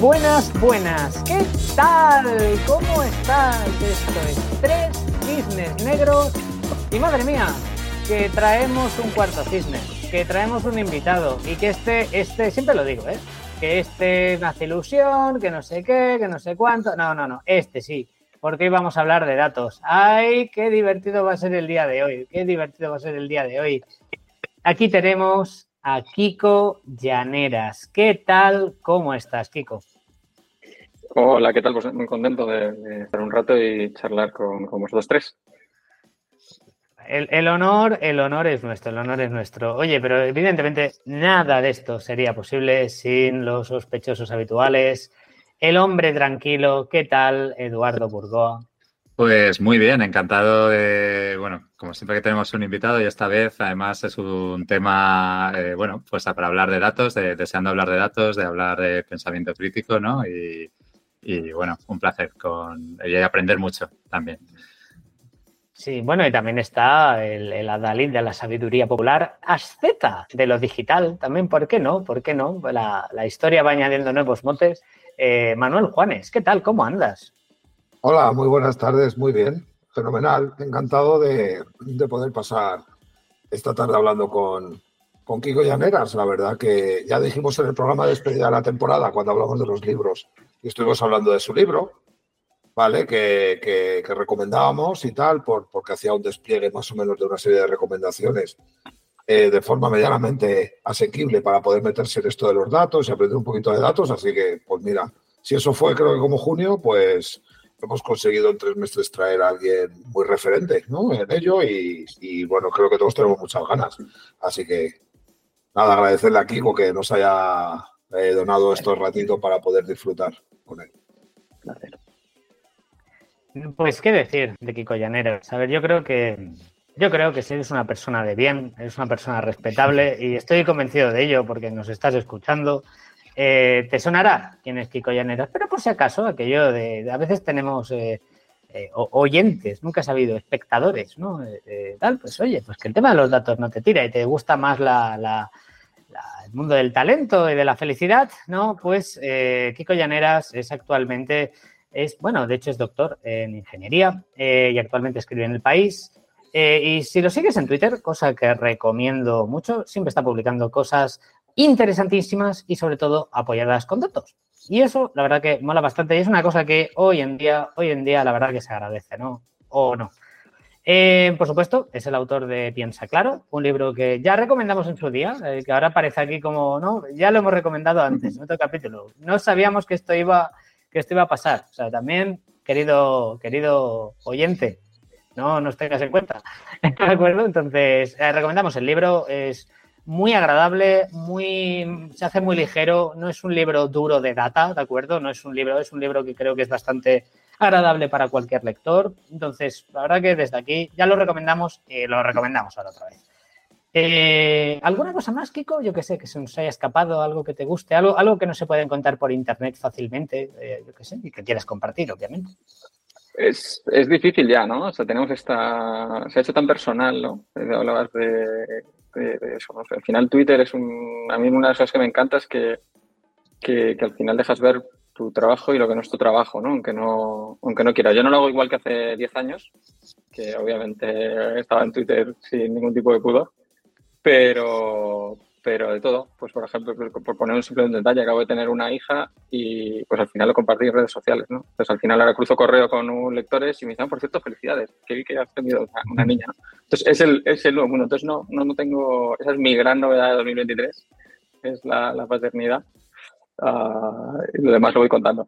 Buenas, buenas. ¿Qué tal? ¿Cómo estás? Esto es Tres Cisnes Negros. Y madre mía, que traemos un cuarto cisne, que traemos un invitado y que este, este, siempre lo digo, ¿eh? Que este me hace ilusión, que no sé qué, que no sé cuánto. No, no, no, este sí, porque hoy vamos a hablar de datos. ¡Ay, qué divertido va a ser el día de hoy! ¡Qué divertido va a ser el día de hoy! Aquí tenemos a Kiko Llaneras. ¿Qué tal? ¿Cómo estás, Kiko? Hola, ¿qué tal? Pues muy contento de, estar un rato y charlar con, vosotros tres. El, honor, el honor es nuestro, el honor es nuestro. Oye, pero evidentemente nada de esto sería posible sin los sospechosos habituales. El hombre tranquilo, ¿qué tal, Eduardo Burgoa? Pues muy bien, encantado de, bueno, como siempre que tenemos un invitado y esta vez además es un tema, eh, bueno, pues para hablar de datos, de, deseando hablar de datos, de hablar de pensamiento crítico, ¿no? Y, bueno, un placer con y aprender mucho también. Sí, bueno, y también está el, el, adalid de la sabiduría popular, asceta de lo digital, también, ¿por qué no? ¿Por qué no? La, historia va añadiendo nuevos motes. Eh, Manuel Juanes, ¿qué tal? ¿Cómo andas? Hola, muy buenas tardes, muy bien, fenomenal. Encantado de, poder pasar esta tarde hablando con, con Kiko Llaneras. La verdad que ya dijimos en el programa de despedida de la temporada, cuando hablamos de los libros, y estuvimos hablando de su libro, ¿vale? Que, que, recomendábamos y tal, por, porque hacía un despliegue más o menos de una serie de recomendaciones eh, de forma medianamente asequible para poder meterse en esto de los datos y aprender un poquito de datos. Así que, pues mira, si eso fue creo que como junio, pues hemos conseguido en tres meses traer a alguien muy referente ¿no? en ello y, bueno, creo que todos tenemos muchas ganas. Así que nada, agradecerle a Kiko que nos haya eh, donado estos ratitos para poder disfrutar con él. Pues qué decir de Kiko Llaneras. A ver, yo creo que yo creo que si eres una persona de bien, eres una persona respetable y estoy convencido de ello porque nos estás escuchando. Eh, te sonará quién es Kiko Llaneras, pero por si acaso, aquello de, a veces tenemos eh, eh, oyentes, nunca he sabido, espectadores, ¿no? tal, pues oye, pues que el tema de los datos no te tira y te gusta más el mundo del talento y de la felicidad, ¿no? Pues Kiko Llaneras es actualmente, es, bueno, de hecho es doctor en ingeniería y actualmente escribe en El País. y si lo sigues en Twitter, cosa que recomiendo mucho, siempre está publicando cosas interesantísimas y sobre todo apoyadas con datos. Y eso, la verdad que mola bastante y es una cosa que hoy en día, hoy en día, la verdad que se agradece, ¿no? O no. Eh, por supuesto, es el autor de Piensa Claro, un libro que ya recomendamos en su día, eh, que ahora aparece aquí como, no, ya lo hemos recomendado antes, en otro capítulo. No sabíamos que esto iba, que esto iba a pasar. O sea, también, querido, querido oyente, no nos tengas en cuenta. ¿De acuerdo? Entonces, eh, recomendamos el libro, es muy agradable, muy, se hace muy ligero, no es un libro duro de data, ¿de acuerdo? No es un libro, es un libro que creo que es bastante agradable para cualquier lector. Entonces, la verdad que desde aquí ya lo recomendamos y lo recomendamos ahora otra vez. Eh, ¿Alguna cosa más, Kiko? Yo que sé, que se nos haya escapado, algo que te guste, algo, algo que no se puede encontrar por internet fácilmente, eh, yo que sé, y que quieras compartir, obviamente. Es, es, difícil ya, ¿no? O sea, tenemos esta. Se ha hecho tan personal, ¿no? Hablabas de, eso. al final, Twitter es un. A mí, una de las cosas que me encanta es que, que, al final dejas ver tu trabajo y lo que no es tu trabajo, ¿no? Aunque no, aunque no quiera. Yo no lo hago igual que hace 10 años, que obviamente estaba en Twitter sin ningún tipo de pudor, pero, pero de todo. Pues, por ejemplo, por poner un simple detalle, acabo de tener una hija y pues al final lo compartí en redes sociales, ¿no? Entonces al final ahora cruzo correo con un lectores y me dicen, ah, por cierto, felicidades, que vi que has tenido una, niña, Entonces es el, es el nuevo mundo. Entonces no, no, no, tengo, esa es mi gran novedad de 2023, es la, la paternidad. Uh, y lo demás lo voy contando.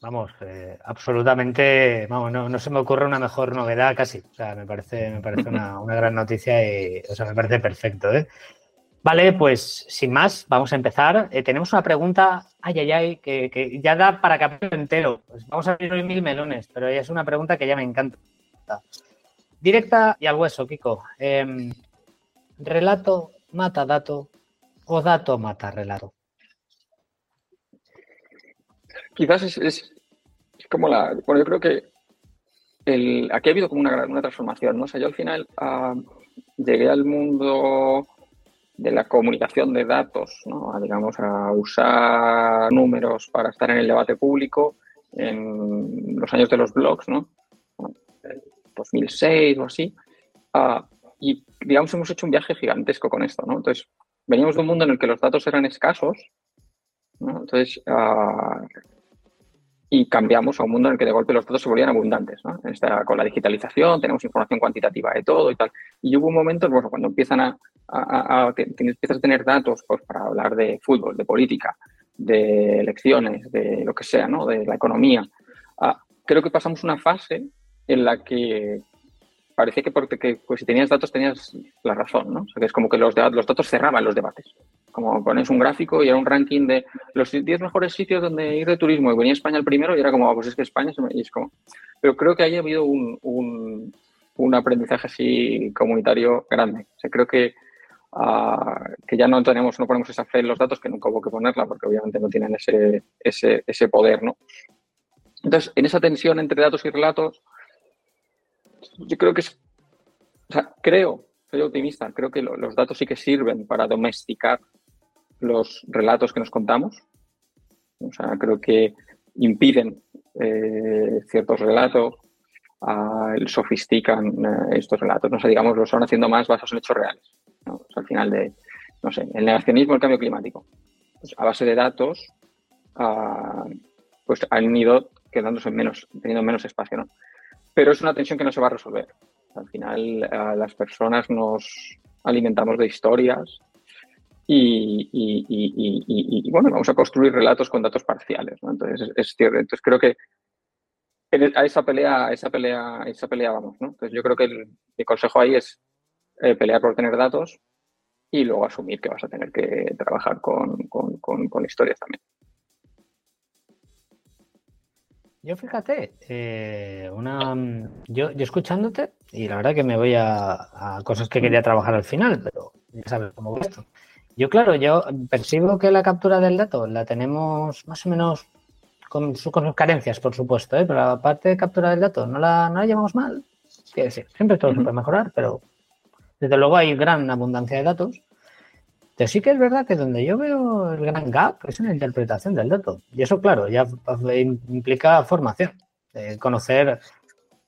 Vamos, eh, absolutamente, vamos, no, no, se me ocurre una mejor novedad casi. O sea, me parece, me parece una, una gran noticia y, o sea, me parece perfecto, ¿eh? Vale, pues sin más, vamos a empezar. Eh, tenemos una pregunta, ay, ay, ay, que, ya da para capítulo entero. Pues vamos a abrir hoy mil melones, pero es una pregunta que ya me encanta. Directa y al hueso, Kiko. Em, ¿Relato mata dato o dato mata relato? Quizás es, como la... Bueno, yo creo que el, aquí ha habido como una, una transformación, ¿no? O yo al final ah, llegué al mundo de la comunicación de datos, ¿no? digamos, a usar números para estar en el debate público en los años de los blogs, ¿no? 2006 o así. Uh, y, digamos, hemos hecho un viaje gigantesco con esto, ¿no? Entonces, veníamos de un mundo en el que los datos eran escasos, ¿no? Entonces, uh, y cambiamos a un mundo en el que de golpe los datos se volvían abundantes. ¿no? Con la digitalización tenemos información cuantitativa de todo y tal. Y hubo un momento, cuando empiezan a, a, a, tener datos pues, para hablar de fútbol, de política, de elecciones, de lo que sea, de la economía. Ah, creo que pasamos una fase en la que parecía que porque pues, si tenías datos tenías la razón, ¿no? O sea, que es como que los, los datos cerraban los debates. Como pones un gráfico y era un ranking de los 10 mejores sitios donde ir de turismo y venía España el primero y era como, ah, pues es que España es como... Pero creo que haya habido un, un, un aprendizaje así comunitario grande. O sea, creo que, uh, que ya no tenemos, no ponemos esa fe en los datos, que nunca hubo que ponerla porque obviamente no tienen ese, ese, ese poder, ¿no? Entonces, en esa tensión entre datos y relatos, yo creo que es, o sea, creo, soy optimista, creo que lo, los datos sí que sirven para domesticar los relatos que nos contamos. O sea, creo que impiden eh, ciertos relatos, uh, sofistican uh, estos relatos. No sé, digamos, lo están haciendo más basados en hechos reales. O sea, al final de, no sé, el negacionismo, el cambio climático. Pues a base de datos, uh, pues han ido quedándose menos, teniendo menos espacio, ¿no? Pero es una tensión que no se va a resolver. Al final, las personas nos alimentamos de historias y, bueno, vamos a construir relatos con datos parciales. Entonces, es, cierto. Entonces, creo que a esa pelea, a esa pelea, a esa pelea vamos. ¿no? Entonces, yo creo que el, consejo ahí es eh, pelear por tener datos y luego asumir que vas a tener que trabajar con historias también. Yo fíjate, eh, una, yo, yo, escuchándote, y la verdad que me voy a, a, cosas que quería trabajar al final, pero ya sabes cómo va esto. Yo, claro, yo percibo que la captura del dato la tenemos más o menos con, su, con sus carencias, por supuesto, ¿eh? pero la parte de captura del dato no la, no la llevamos mal. Quiero decir, siempre todo se puede mejorar, pero desde luego hay gran abundancia de datos pero sí que es verdad que donde yo veo el gran gap es en la interpretación del dato. Y eso, claro, ya implica formación. Eh, conocer,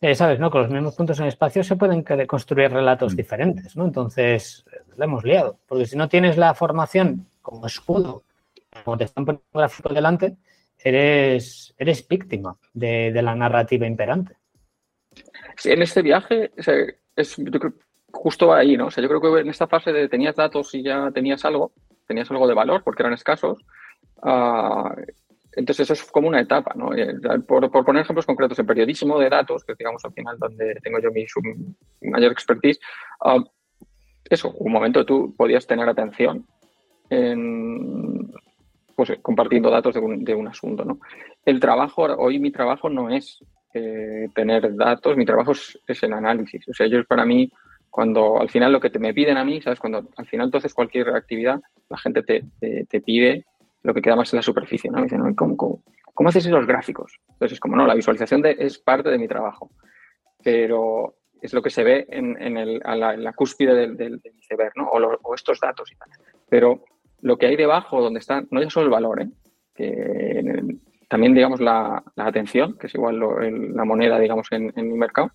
eh, ¿sabes? ¿no? Con los mismos puntos en el espacio se pueden construir relatos mm. diferentes, ¿no? Entonces, la hemos liado. Porque si no tienes la formación como escudo, como te están poniendo un gráfico delante, eres, eres víctima de, de, la narrativa imperante. Sí, en este viaje, o sea, es, yo creo, justo ahí, ¿no? O sea, yo creo que en esta fase de tenías datos y ya tenías algo, tenías algo de valor porque eran escasos. Uh, entonces eso es como una etapa, ¿no? Eh, por, por, poner ejemplos concretos, en periodismo de datos, que digamos al final donde tengo yo mi, mayor expertise, uh, eso, un momento tú podías tener atención en, pues, compartiendo datos de un, de un, asunto, ¿no? El trabajo, hoy mi trabajo no es eh, tener datos, mi trabajo es, es, el análisis. O sea, ellos para mí cuando al final lo que te me piden a mí, ¿sabes? Cuando al final tú haces cualquier actividad, la gente te, te, pide lo que queda más en la superficie, ¿no? Dicen, ¿cómo, cómo, cómo haces esos gráficos? Entonces es como, no, la visualización es parte de mi trabajo, pero es lo que se ve en, en, el, a la, cúspide del, del, del iceberg, ¿no? O, estos datos y tal. Pero lo que hay debajo, donde está, no ya solo el valor, ¿eh? Que también, digamos, la, la, atención, que es igual la moneda, digamos, en, el mercado,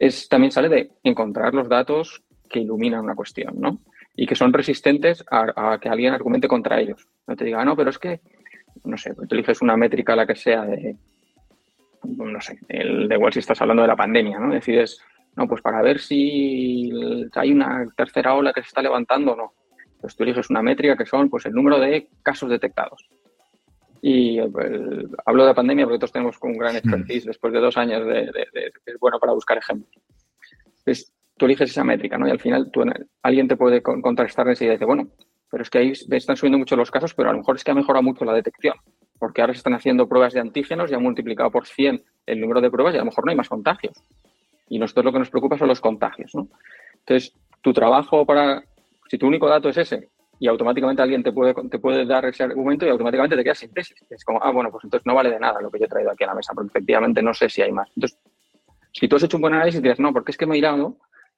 es, también sale de encontrar los datos que iluminan una cuestión, ¿no? Y que son resistentes a, a que alguien argumente contra ellos. No te diga, ah, no, pero es que, no sé, tú eliges una métrica, la que sea, de, no sé, el de igual si estás hablando de la pandemia, ¿no? Decides, no, pues para ver si hay una tercera ola que se está levantando o no. Pues tú eliges una métrica que son, pues, el número de casos detectados. Y el, hablo de pandemia porque todos tenemos un gran expertise después de dos años de, de, de, es bueno para buscar ejemplos. Entonces, tú eliges esa métrica, ¿no? Y al final tú, alguien te puede contrastar y dice, bueno, pero es que ahí están subiendo mucho los casos, pero a lo mejor es que ha mejorado mucho la detección, porque ahora se están haciendo pruebas de antígenos y han multiplicado por 100 el número de pruebas y a lo mejor no hay más contagios. Y nosotros lo que nos preocupa son los contagios, ¿no? Entonces, tu trabajo para, si tu único dato es ese, y automáticamente alguien te puede, te puede dar ese argumento y automáticamente te quedas sin tesis. Es como, ah, bueno, pues entonces no vale de nada lo que yo he traído aquí a la mesa, porque efectivamente no sé si hay más. Entonces, si tú has hecho un buen análisis, dices, no, porque es que me he mirado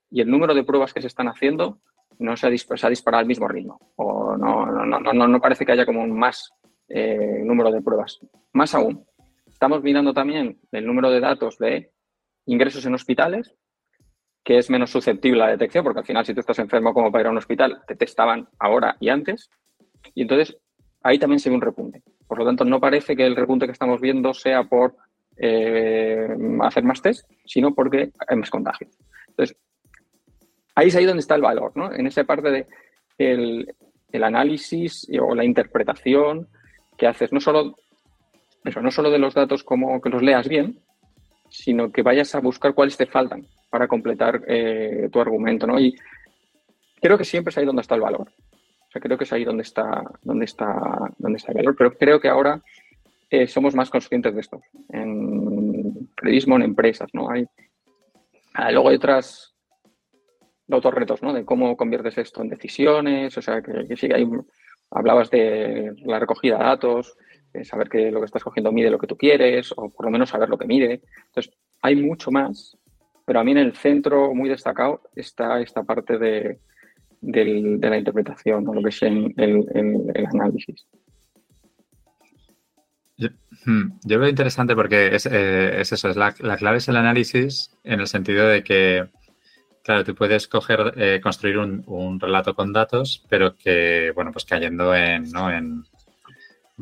y el número de pruebas que se están haciendo no se ha, disparado al mismo ritmo o no, no, no, no, parece que haya como un más eh, número de pruebas. Más aún, estamos mirando también el número de datos de ingresos en hospitales, que es menos susceptible a la detección, porque al final si tú estás enfermo como para ir a un hospital, te testaban ahora y antes, y entonces ahí también se ve un repunte. Por lo tanto, no parece que el repunte que estamos viendo sea por eh, hacer más test, sino porque hay más contagios. Entonces, ahí es ahí donde está el valor, ¿no? En esa parte de el, análisis o la interpretación que haces, no solo, eso, no solo de los datos como que los leas bien, sino que vayas a buscar cuáles te faltan para completar eh, tu argumento, ¿no? Y creo que siempre es ahí donde está el valor. O sea, creo que es ahí donde está, donde está, donde está el valor, pero creo que ahora eh, somos más conscientes de esto. En periodismo, en empresas, ¿no? Hay, ah, luego otras, otros retos, ¿no? De cómo conviertes esto en decisiones, o sea, que, sí que hay, hablabas de la recogida de datos, de saber que lo que estás cogiendo mide lo que tú quieres, o por lo menos saber lo que mide. Entonces, hay mucho más, pero a mí en el centro, muy destacado, está esta parte de, la interpretación, o lo que es el, el, análisis. Hmm, yo, veo interesante porque es, eh, eso, es la, la, clave es el análisis en el sentido de que Claro, tú puedes coger, eh, construir un, relato con datos, pero que, bueno, pues cayendo en, ¿no? en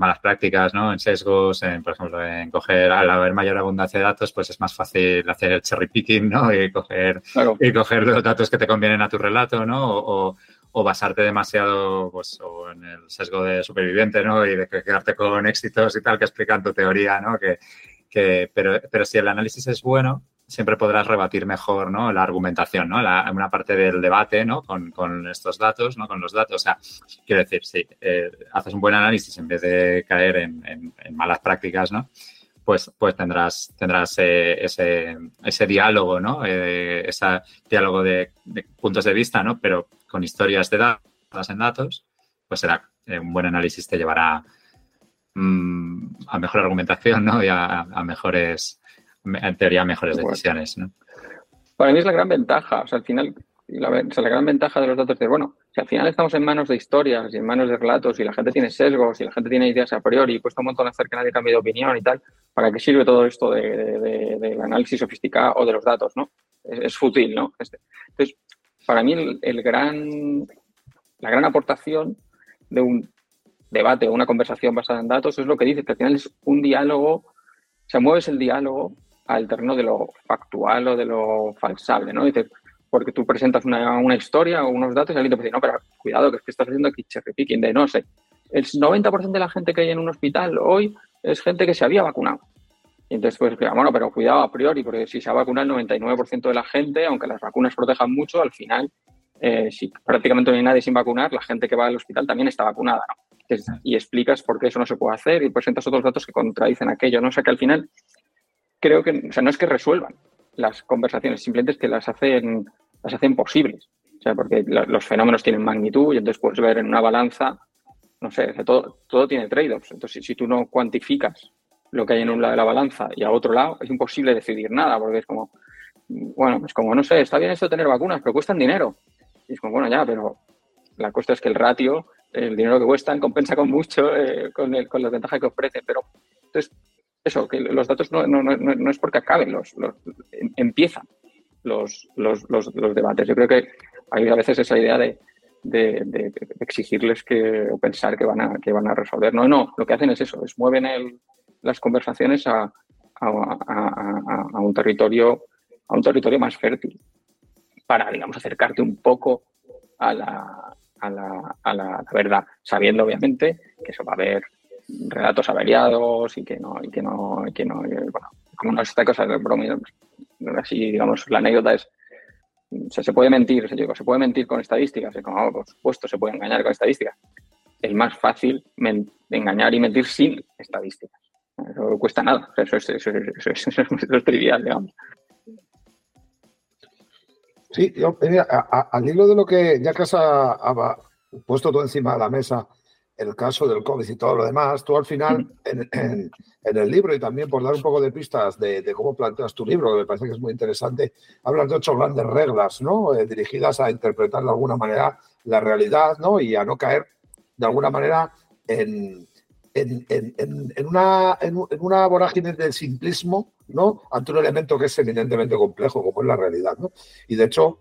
malas prácticas, ¿no? En sesgos, en, por ejemplo, en coger, al haber mayor abundancia de datos, pues es más fácil hacer el cherry picking, ¿no? Y coger, y coger los datos que te convienen a tu relato, ¿no? O, o basarte demasiado, pues, o en el sesgo de superviviente, ¿no? Y de quedarte con éxitos y tal, que explican tu teoría, ¿no? Que, que, pero, pero si el análisis es bueno, siempre podrás rebatir mejor ¿no? la argumentación, ¿no? Una parte del debate ¿no? con, con, estos datos, ¿no? con los datos. O sea, quiero decir, si eh, haces un buen análisis en vez de caer en, malas prácticas, ¿no? Pues, pues tendrás, tendrás eh, ese, ese, diálogo, ¿no? Eh, ese diálogo de, puntos de vista, ¿no? Pero con historias de datos en datos, pues será un buen análisis te llevará mm, a mejor argumentación, ¿no? Y a mejores en teoría, mejores decisiones. ¿no? Para mí es la gran ventaja. O sea, al final, la, la gran ventaja de los datos de, bueno, si al final estamos en manos de historias y en manos de relatos y la gente tiene sesgos y la gente tiene ideas a priori y cuesta un montón hacer que nadie cambie de opinión y tal, ¿para qué sirve todo esto del análisis sofisticado o de los datos, no? Es, fútil, ¿no? Este. Entonces, para mí el, gran, la gran aportación de un debate o una conversación basada en datos es lo que dice, que al final es un diálogo, o sea, mueves el diálogo al terreno de lo factual o de lo falsable, ¿no? Dice, porque tú presentas una, historia o unos datos y alguien te puede decir, no, pero cuidado, que es que estás haciendo aquí cherry picking de no sé. El 90% de la gente que hay en un hospital hoy es gente que se había vacunado. Y entonces, pues, bueno, pero cuidado a priori, porque si se ha vacunado el 99% de la gente, aunque las vacunas protejan mucho, al final, eh, si prácticamente no hay nadie sin vacunar, la gente que va al hospital también está vacunada, ¿no? y explicas por qué eso no se puede hacer y presentas otros datos que contradicen aquello, ¿no? O sea que al final creo que, o sea, no es que resuelvan las conversaciones, simplemente es que las hacen, las hacen posibles. O sea, porque los fenómenos tienen magnitud y entonces puedes ver en una balanza, no sé, todo, todo tiene trade-offs. Entonces, si tú no cuantificas lo que hay en un lado de la balanza y a otro lado, es imposible decidir nada, porque es como, bueno, es como, no sé, está bien esto tener vacunas, pero cuestan dinero. Y es como, bueno, ya, pero la cuestión es que el ratio, el dinero que cuestan, compensa con mucho eh, con, el, con las ventajas que ofrecen. Pero, entonces, eso, que los datos no, no, no, es porque acaben, los, em, empiezan los, los, los, debates. Yo creo que hay a veces esa idea de, de, exigirles que o pensar que van a que van a resolver. No, no, lo que hacen es eso, es mueven el, las conversaciones a, a, un territorio a un territorio más fértil para, digamos, acercarte un poco a la, a la, a la verdad, sabiendo obviamente que eso va a haber relatos averiados y que no, y que no, y que no, bueno, como no esta cosa broma, así, digamos, la anécdota es, se puede mentir, se puede mentir con estadísticas, como, oh, por supuesto, se puede engañar con estadísticas. Es más fácil engañar y mentir sin estadísticas. Eso cuesta nada, eso es, eso, es, trivial, digamos. Sí, yo, al hilo de lo que ya que has puesto todo encima de la mesa, el caso del COVID y todo lo demás, tú al final en, el libro y también por dar un poco de pistas de, cómo planteas tu libro, que me parece que es muy interesante, hablas de ocho grandes reglas, ¿no? Eh, dirigidas a interpretar de alguna manera la realidad, ¿no? Y a no caer de alguna manera en, en, una, en, una vorágine del simplismo, ¿no? Ante un elemento que es eminentemente complejo, como es la realidad, ¿no? Y de hecho,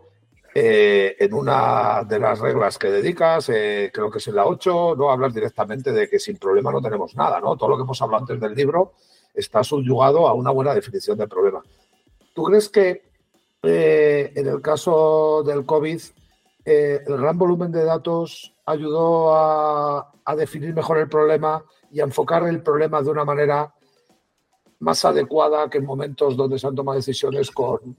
eh, en una de las reglas que dedicas, eh, creo que es en la 8, no hablas directamente de que sin problema no tenemos nada, ¿no? Todo lo que hemos hablado antes del libro está subyugado a una buena definición del problema. ¿Tú crees que eh, en el caso del COVID el gran volumen de datos ayudó a, a definir mejor el problema y a enfocar el problema de una manera más adecuada que en momentos donde se han tomado decisiones con,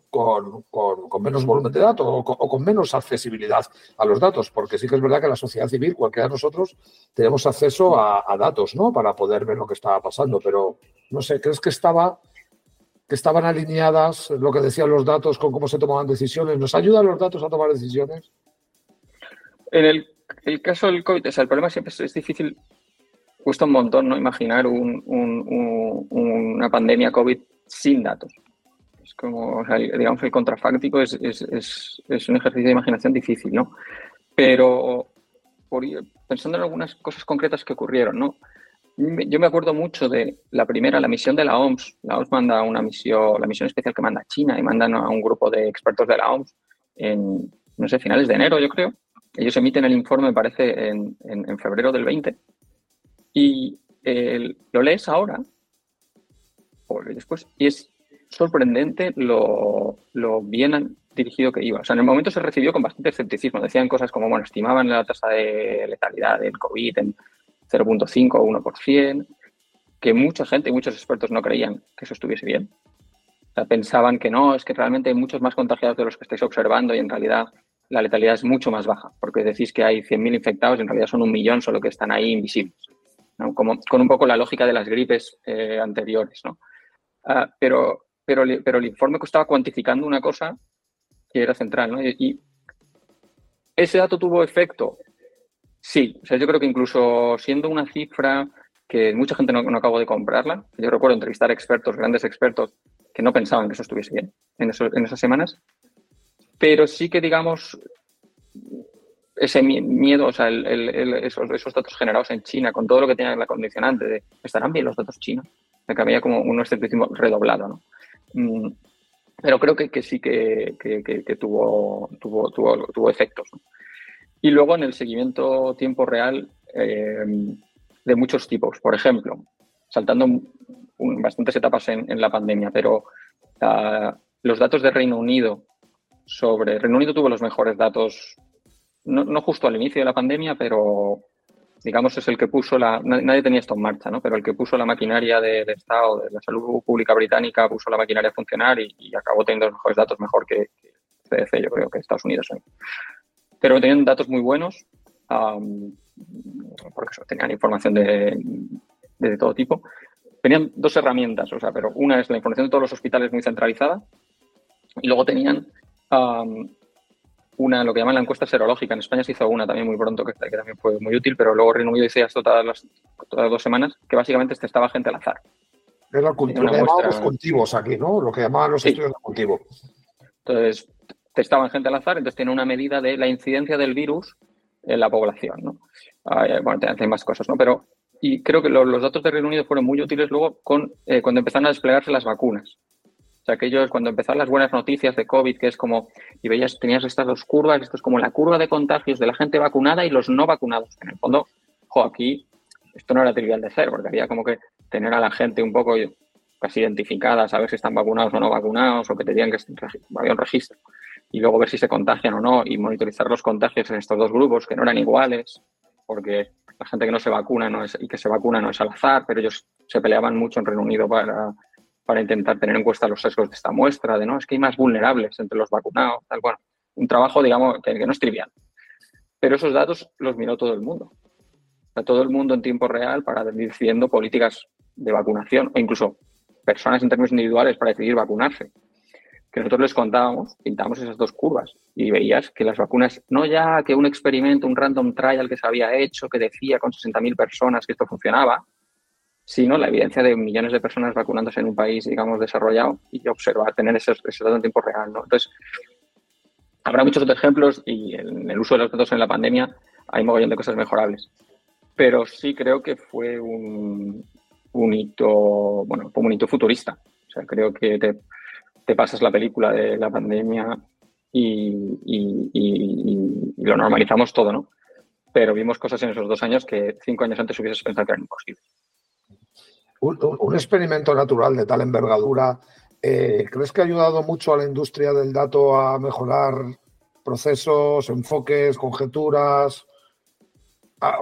menos volumen de datos o con, menos accesibilidad a los datos, porque sí que es verdad que la sociedad civil, cualquiera de nosotros, tenemos acceso a, datos, ¿no? Para poder ver lo que estaba pasando, pero no sé, ¿crees que estaba que estaban alineadas lo que decían los datos con cómo se tomaban decisiones? ¿Nos ayudan los datos a tomar decisiones? En el, caso del COVID, el problema siempre es difícil cuesta un montón no imaginar una pandemia COVID sin datos. Es como, digamos, el contrafáctico es, un ejercicio de imaginación difícil, ¿no? Pero pensando en algunas cosas concretas que ocurrieron, ¿no? Yo me acuerdo mucho de la primera, la misión de la OMS. La OMS manda una misión, la misión especial que manda China y mandan a un grupo de expertos de la OMS en, no sé, finales de enero, yo creo. Ellos emiten el informe, me parece, en, en febrero del 20 y lo lees ahora o después y es sorprendente lo, bien dirigido que iba. O sea, en el momento se recibió con bastante escepticismo. Decían cosas como, bueno, estimaban la tasa de letalidad del COVID en 0.5 o 1%, que mucha gente y muchos expertos no creían que eso estuviese bien. O sea, pensaban que no, es que realmente hay muchos más contagiados de los que estáis observando y en realidad la letalidad es mucho más baja, porque decís que hay 100.000 infectados y en realidad son un millón solo que están ahí invisibles. Con un poco la lógica de las gripes eh, anteriores. ¿no? Ah, pero, pero, pero el informe estaba cuantificando una cosa que era central. ¿no? Y, ese dato tuvo efecto. Sí, o sea, yo creo que incluso siendo una cifra que mucha gente no, no acabó de comprarla, yo recuerdo entrevistar expertos, grandes expertos, que no pensaban que eso estuviese bien en, en esas semanas, pero sí que, digamos, ese miedo, o sea, esos, datos generados en China, con todo lo que tiene la condicionante de estarán bien los datos chinos, de que como un escepticismo redoblado, ¿no? Mm, pero creo que, que sí que, tuvo, tuvo, tuvo, tuvo, efectos. Y luego en el seguimiento tiempo real eh, de muchos tipos. Por ejemplo, saltando bastantes etapas en, la pandemia, pero ah, los datos de Reino Unido sobre. Reino Unido tuvo los mejores datos no, justo al inicio de la pandemia, pero digamos es el que puso la, nadie tenía esto en marcha, ¿no? Pero el que puso la maquinaria del Estado, de la salud pública británica, puso la maquinaria a funcionar y, acabó teniendo los mejores datos mejor que, CDC, yo creo que Estados Unidos hoy. Pero tenían datos muy buenos, porque tenían información de, todo tipo. Tenían dos herramientas, o sea, pero una es la información de todos los hospitales muy centralizada y luego tenían una, lo que llaman la encuesta serológica. En España se hizo una también muy pronto, que, también fue muy útil, pero luego Reino Unido hizo esto todas las, todas dos semanas, que básicamente testaba gente al azar. Era cultivo, lo los cultivos aquí, ¿no? Lo que llamaban los estudios de cultivo. Entonces, testaban gente al azar, entonces tiene una medida de la incidencia del virus en la población, ¿no? bueno, hay más cosas, ¿no? Pero, y creo que los, datos de Reino Unido fueron muy útiles luego con, eh, cuando empezaron a desplegarse las vacunas. Aquellos, cuando empezaron las buenas noticias de COVID, que es como, y veías, tenías estas dos curvas, esto es como la curva de contagios de la gente vacunada y los no vacunados. En el fondo, jo, aquí esto no era trivial de hacer, porque había como que tener a la gente un poco casi identificada, saber si están vacunados o no vacunados, o que tenían que había un registro, y luego ver si se contagian o no, y monitorizar los contagios en estos dos grupos, que no eran iguales, porque la gente que no se vacuna no es, y que se vacuna no es al azar, pero ellos se peleaban mucho en Reino Unido para para intentar tener en cuenta los sesgos de esta muestra, de no, es que hay más vulnerables entre los vacunados, tal, bueno, un trabajo, digamos, que, no es trivial. Pero esos datos los miró todo el mundo. O todo el mundo en tiempo real para decidiendo políticas de vacunación o incluso personas en términos individuales para decidir vacunarse. que nosotros les contábamos, pintábamos esas dos curvas y veías que las vacunas, no ya que un experimento, un random trial que se había hecho, que decía con 60.000 personas que esto funcionaba, sino la evidencia de millones de personas vacunándose en un país, digamos, desarrollado y observar, tener ese, ese dato en tiempo real, ¿no? Entonces, habrá muchos otros ejemplos y en el uso de los datos en la pandemia hay mogollón de cosas mejorables. Pero sí creo que fue un, un hito, bueno, un hito futurista. O sea, creo que te, te pasas la película de la pandemia y, lo normalizamos todo, ¿no? Pero vimos cosas en esos dos años que cinco años antes hubieses pensado que eran imposibles. Un, experimento natural de tal envergadura, eh, ¿crees que ha ayudado mucho a la industria del dato a mejorar procesos, enfoques, conjeturas? A,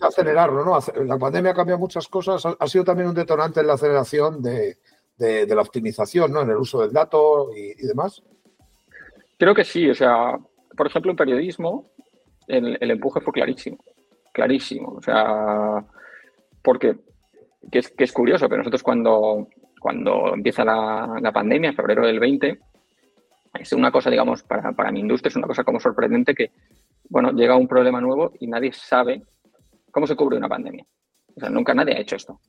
acelerarlo, ¿no? La pandemia ha cambiado muchas cosas, ha sido también un detonante en la aceleración de, de, la optimización ¿no? en el uso del dato y, demás? Creo que sí. O sea, por ejemplo, en periodismo el, empuje fue clarísimo. Clarísimo. O sea, porque que es, que es curioso, pero nosotros cuando, cuando empieza la, la, pandemia, en febrero del 20, es una cosa, digamos, para, para mi industria, es una cosa como sorprendente que, bueno, llega un problema nuevo y nadie sabe cómo se cubre una pandemia. O sea, nunca nadie ha hecho esto.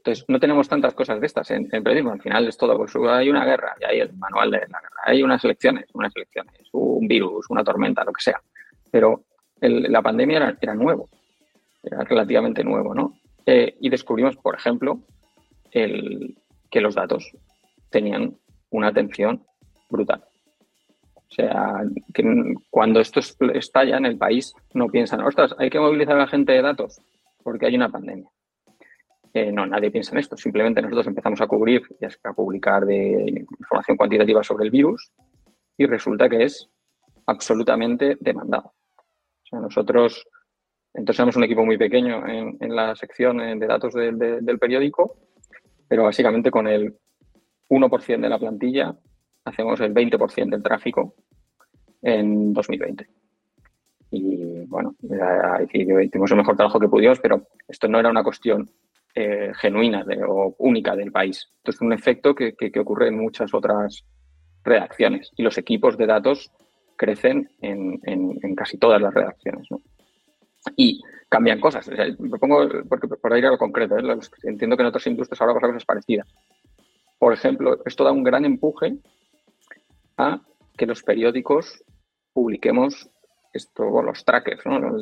Entonces, no tenemos tantas cosas de estas en, periodismo. Al final es todo, pues hay una guerra y hay el manual de la guerra, hay unas elecciones, unas elecciones, un virus, una tormenta, lo que sea. Pero la pandemia era, nuevo, era relativamente nuevo, ¿no? Eh, y descubrimos, por ejemplo, el, que los datos tenían una atención brutal. O sea, que cuando esto estalla en el país, no piensan, ostras, hay que movilizar a la gente de datos porque hay una pandemia eh, no, nadie piensa en esto. Simplemente nosotros empezamos a cubrir y a publicar de información cuantitativa sobre el virus y resulta que es absolutamente demandado. O sea, nosotros, entonces somos un equipo muy pequeño en, la sección de datos del periódico, pero básicamente con el 1% de la plantilla hacemos el 20% del tráfico en 2020. Y bueno, hicimos el mejor trabajo que pudimos, pero esto no era una cuestión eh, genuina o única del país. Esto es un efecto que, ocurre en muchas otras redacciones y los equipos de datos crecen en, casi todas las redacciones. Y cambian cosas. me pongo, porque, por ir a lo concreto, ¿eh? entiendo que en otras industrias ahora pasan cosas parecidas. Por ejemplo, esto da un gran empuje a que los periódicos publiquemos esto, los trackers, ¿no?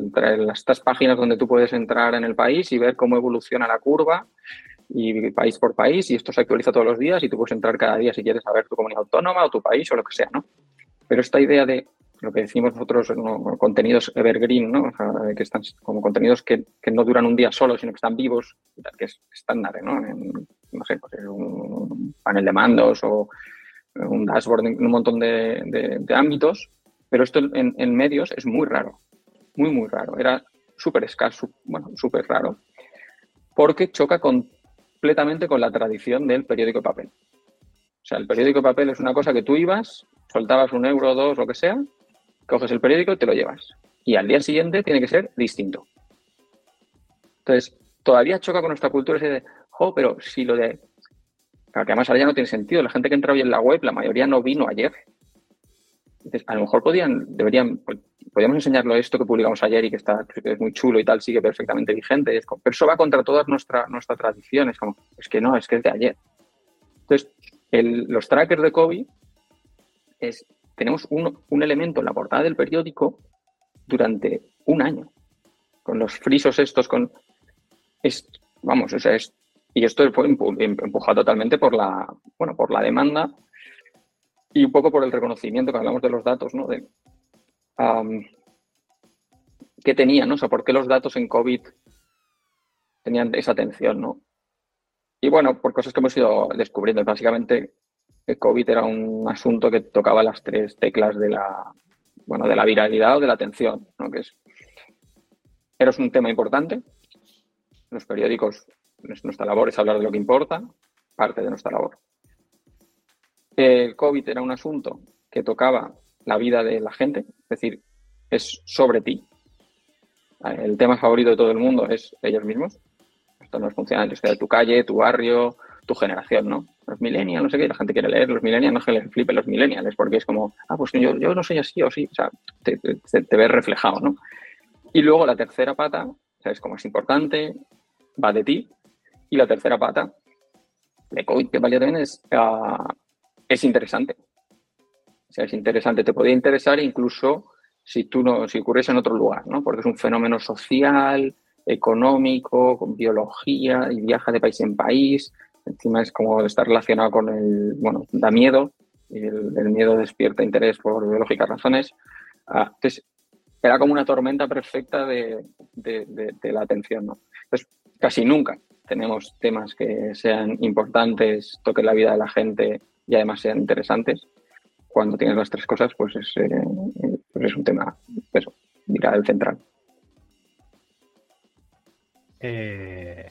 estas páginas donde tú puedes entrar en el país y ver cómo evoluciona la curva y país por país y esto se actualiza todos los días y tú puedes entrar cada día si quieres saber tu comunidad autónoma o tu país o lo que sea, ¿no? Pero esta idea de lo que decimos nosotros, contenidos evergreen, ¿no? que están como contenidos que, no duran un día solo, sino que están vivos, que es estándar, ¿no? No sé, pues, un panel de mandos o un dashboard en un montón de ámbitos, pero esto en, medios es muy raro, muy, muy raro. Era súper escaso, bueno, súper raro, porque choca completamente con la tradición del periódico de papel. O sea, el periódico de papel es una cosa que tú ibas, soltabas un euro, dos, lo que sea, coges el periódico y te lo llevas. Y al día siguiente tiene que ser distinto. Entonces, todavía choca con nuestra cultura ese de, jo, pero si lo de... Claro, que además ahora ya no tiene sentido. La gente que entra hoy en la web, la mayoría no vino ayer a lo mejor podían, deberían, podríamos enseñarlo esto que publicamos ayer y que está es muy chulo y tal, sigue perfectamente vigente. pero eso va contra todas nuestra, nuestra tradición. Es como, es que no, es que es de ayer. Entonces, los trackers de COVID es, tenemos un, elemento en la portada del periódico durante un año. Con los frisos estos, con. Es, vamos, o sea, es, y esto fue empujado totalmente por la, bueno, por la demanda y un poco por el reconocimiento que hablamos de los datos, ¿no? De, ¿Qué tenían, no? O sea, ¿por qué los datos en COVID tenían esa atención, no? Y bueno, por cosas que hemos ido descubriendo. Básicamente, el COVID era un asunto que tocaba las tres teclas de la, bueno, de la viralidad o de la atención, ¿no? Que es, era un tema importante. Los periódicos, nuestra labor es hablar de lo que importa, parte de nuestra labor el COVID era un asunto que tocaba la vida de la gente, es decir, es sobre ti. El tema favorito de todo el mundo es ellos mismos. Esto no es funcional, de tu calle, tu barrio, tu generación, ¿no? los millennials, no sé qué, la gente quiere leer los millennials, no es que les flipen los millennials, porque es como, ah, pues yo, no soy así o sí, o sea, te, te, ves reflejado, ¿no? Y luego la tercera pata, ¿sabes cómo es importante? Va de ti. Y la tercera pata, de COVID, que valía también, es, uh, es interesante. O sea, es interesante, te podría interesar incluso si tú no, si ocurriese en otro lugar, ¿no? Porque es un fenómeno social, económico, con biología y viaja de país en país. Encima es como está relacionado con el, bueno, da miedo y el, miedo despierta interés por biológicas razones. Ah, entonces, era como una tormenta perfecta de, la atención, ¿no? Entonces, casi nunca tenemos temas que sean importantes, toquen la vida de la gente y además sean interesantes. Cuando tienes las tres cosas, pues es, eh, pues es un tema, eso, mira, el central. Eh,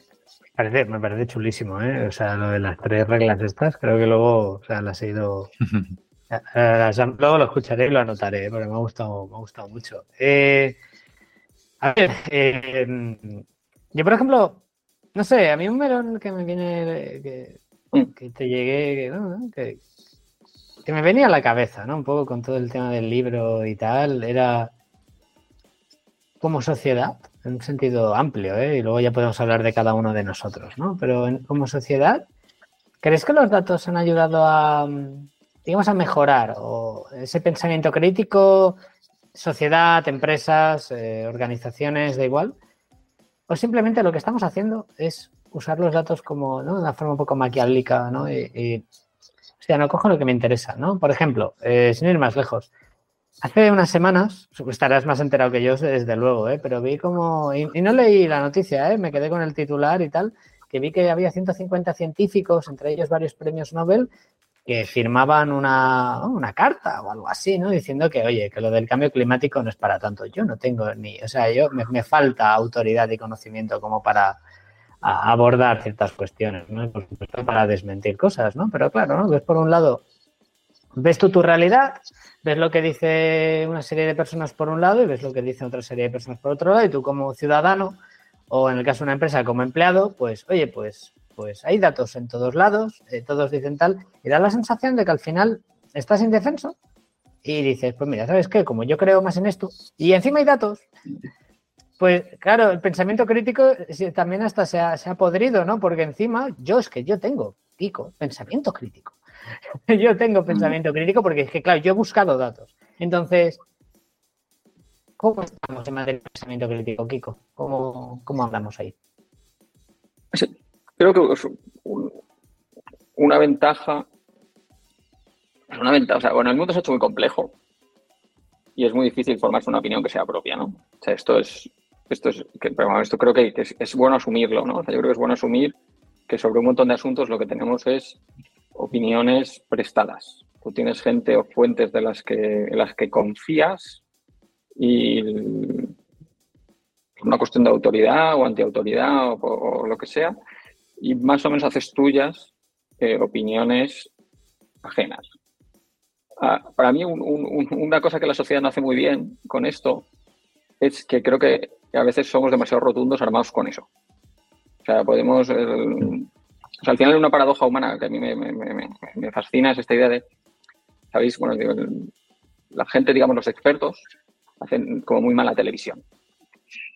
parece, me parece chulísimo, ¿eh? O sea, lo de las tres reglas estas, creo que luego, o sea, las he ido... luego lo escucharé y lo anotaré, ¿eh? porque me ha gustado, me ha gustado mucho. Eh, a ver, yo por ejemplo, no sé, a mí un melón que me viene, que, te llegué, que, que, me venía a la cabeza, ¿no? Un poco con todo el tema del libro y tal, era como sociedad, en un sentido amplio, ¿eh? y luego ya podemos hablar de cada uno de nosotros, ¿no? Pero como sociedad, ¿crees que los datos han ayudado a, digamos, a mejorar o ese pensamiento crítico, sociedad, empresas, eh, organizaciones, da igual? ¿O simplemente lo que estamos haciendo es usar los datos como, ¿no? De una forma un poco maquiavélica, ¿no? Y, o sea, no cojo lo que me interesa, ¿no? Por ejemplo, eh, sin ir más lejos, Hace unas semanas, estarás más enterado que yo, desde luego, ¿eh? pero vi como, y, no leí la noticia, ¿eh? me quedé con el titular y tal, que vi que había 150 científicos, entre ellos varios premios Nobel, que firmaban una, una, carta o algo así, ¿no? Diciendo que, oye, que lo del cambio climático no es para tanto. Yo no tengo ni, o sea, yo me, falta autoridad y conocimiento como para abordar ciertas cuestiones, ¿no? Por supuesto, para desmentir cosas, ¿no? Pero claro, ¿no? Ves por un lado, ves tú tu realidad, ves lo que dice una serie de personas por un lado y ves lo que dice otra serie de personas por otro lado y tú como ciudadano o en el caso de una empresa como empleado, pues oye, pues, pues hay datos en todos lados, eh, todos dicen tal y da la sensación de que al final estás indefenso y dices, pues mira, ¿sabes qué? Como yo creo más en esto y encima hay datos, pues claro, el pensamiento crítico también hasta se ha, se ha podrido, ¿no? Porque encima yo es que yo tengo, Pico, pensamiento crítico. yo tengo pensamiento crítico porque es que, claro, yo he buscado datos. Entonces, ¿cómo estamos en materia de pensamiento crítico, Kiko? ¿Cómo, cómo andamos ahí? creo que una ventaja. Una ventaja, o sea, bueno, el mundo se ha hecho muy complejo y es muy difícil formarse una opinión que sea propia, ¿no? O sea, esto es, esto es, que, esto creo que, es, bueno asumirlo, ¿no? O sea, yo creo que es bueno asumir que sobre un montón de asuntos lo que tenemos es opiniones prestadas. Tú tienes gente o fuentes de las que, en las que confías y una cuestión de autoridad o antiautoridad o, o lo que sea, y más o menos haces tuyas eh, opiniones ajenas. Ah, para mí, una cosa que la sociedad no hace muy bien con esto es que creo que a veces somos demasiado rotundos armados con eso. O sea, podemos o sea, al final una paradoja humana que a mí me, fascina es esta idea de, ¿sabéis? Bueno, la gente, digamos, los expertos hacen como muy mala televisión.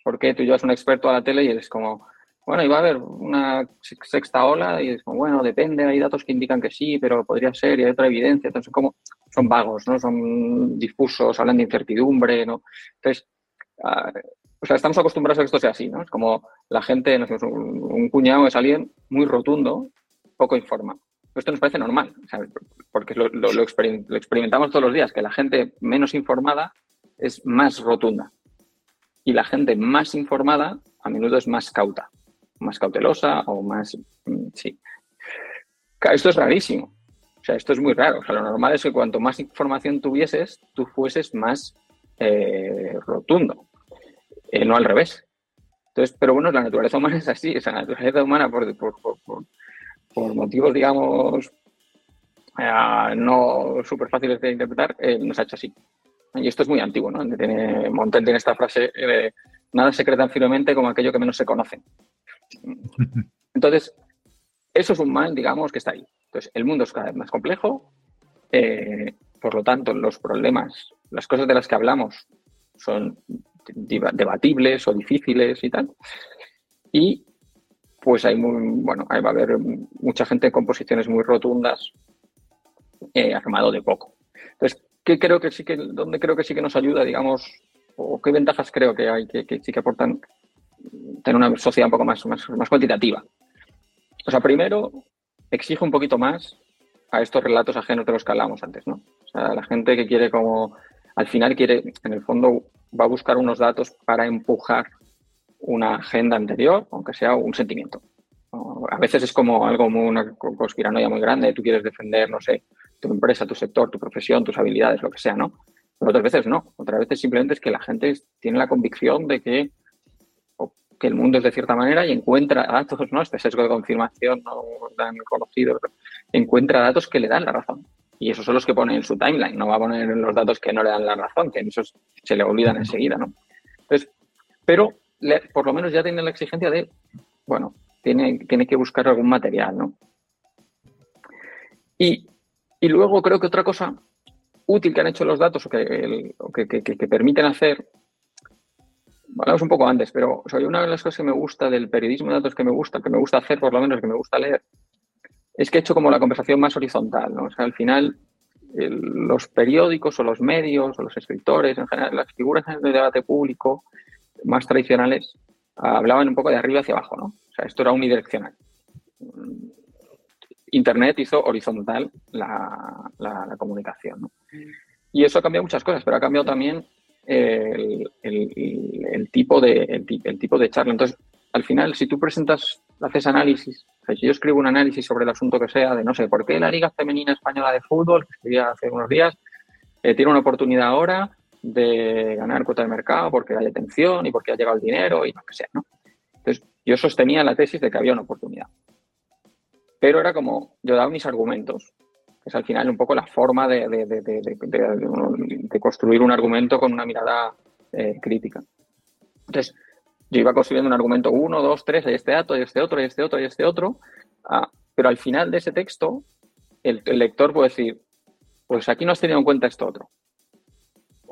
Porque tú llevas un experto a la tele y eres como, bueno, iba a haber una sexta ola y es como, bueno, depende, hay datos que indican que sí, pero podría ser y hay otra evidencia. Entonces, como son vagos, ¿no? Son difusos, hablan de incertidumbre, ¿no? Entonces, ah, o sea, estamos acostumbrados a que esto sea así, ¿no? Es como la gente, un, cuñado es alguien muy rotundo, poco informa. Esto nos parece normal, porque lo, experimentamos todos los días, que la gente menos informada es más rotunda. Y la gente más informada a menudo es más cauta, más cautelosa o más... Mm, sí. Esto es rarísimo. O sea, esto es muy raro. O sea, lo normal es que cuanto más información tuvieses, tú fueses más eh, rotundo. Eh, no al revés. Entonces, pero bueno, la naturaleza humana es así, esa naturaleza humana por, por, motivos, digamos, eh, no súper fáciles de interpretar, eh, nos ha hecho así. Y esto es muy antiguo, ¿no? Tiene, Montaigne tiene esta frase de nada se cree tan firmemente como aquello que menos se conoce. Entonces, eso es un mal, digamos, que está ahí. Entonces, el mundo es cada vez más complejo, eh, por lo tanto, los problemas, las cosas de las que hablamos son debatibles o difíciles y tal. Y pues hay muy, bueno, ahí va a haber mucha gente con posiciones muy rotundas eh, armado de poco. Entonces, ¿qué creo que sí que, dónde creo que sí que nos ayuda, digamos, o qué ventajas creo que hay que, sí que aportan tener una sociedad un poco más, más, más cuantitativa? O sea, primero, exige un poquito más a estos relatos ajenos de los que hablábamos antes, ¿no? O sea, la gente que quiere como, al final quiere, en el fondo, va a buscar unos datos para empujar una agenda anterior, aunque sea un sentimiento. A veces es como algo muy, una conspiranoia muy grande, tú quieres defender, no sé, tu empresa, tu sector, tu profesión, tus habilidades, lo que sea, ¿no? Pero otras veces no. Otras veces simplemente es que la gente tiene la convicción de que, que el mundo es de cierta manera y encuentra datos, ¿no? Este sesgo de confirmación no tan conocido, encuentra datos que le dan la razón. Y esos son los que pone en su timeline, no va a poner los datos que no le dan la razón, que esos se le olvidan enseguida, ¿no? Entonces, pero por lo menos ya tiene la exigencia de, bueno, tiene, tiene que buscar algún material, ¿no? Y, luego creo que otra cosa útil que han hecho los datos o que, que, permiten hacer, hablamos un poco antes, pero una de las cosas que me gusta del periodismo de datos que me gusta, que me gusta hacer por lo menos, que me gusta leer, es que he hecho como la conversación más horizontal, ¿no? O sea, al final los periódicos o los medios o los escritores, en general, las figuras de debate público, más tradicionales hablaban un poco de arriba hacia abajo, ¿no? O sea, esto era unidireccional. Internet hizo horizontal la, comunicación, ¿no? Y eso ha cambiado muchas cosas, pero ha cambiado también el, tipo de, el, tipo de charla. Entonces, al final, si tú presentas, haces análisis, si yo escribo un análisis sobre el asunto que sea, de no sé, ¿por qué la Liga Femenina Española de Fútbol, que escribía hace unos días, eh, tiene una oportunidad ahora de ganar cuota de mercado porque hay atención y porque ha llegado el dinero y lo que sea, ¿no? Entonces, yo sostenía la tesis de que había una oportunidad. Pero era como, yo daba mis argumentos, que es al final un poco la forma de, construir un argumento con una mirada eh, crítica. Entonces, yo iba construyendo un argumento uno, dos, tres, hay este dato, hay este otro, hay este otro, hay este otro, ah, pero al final de ese texto, el, el lector puede decir, pues aquí no has tenido en cuenta esto otro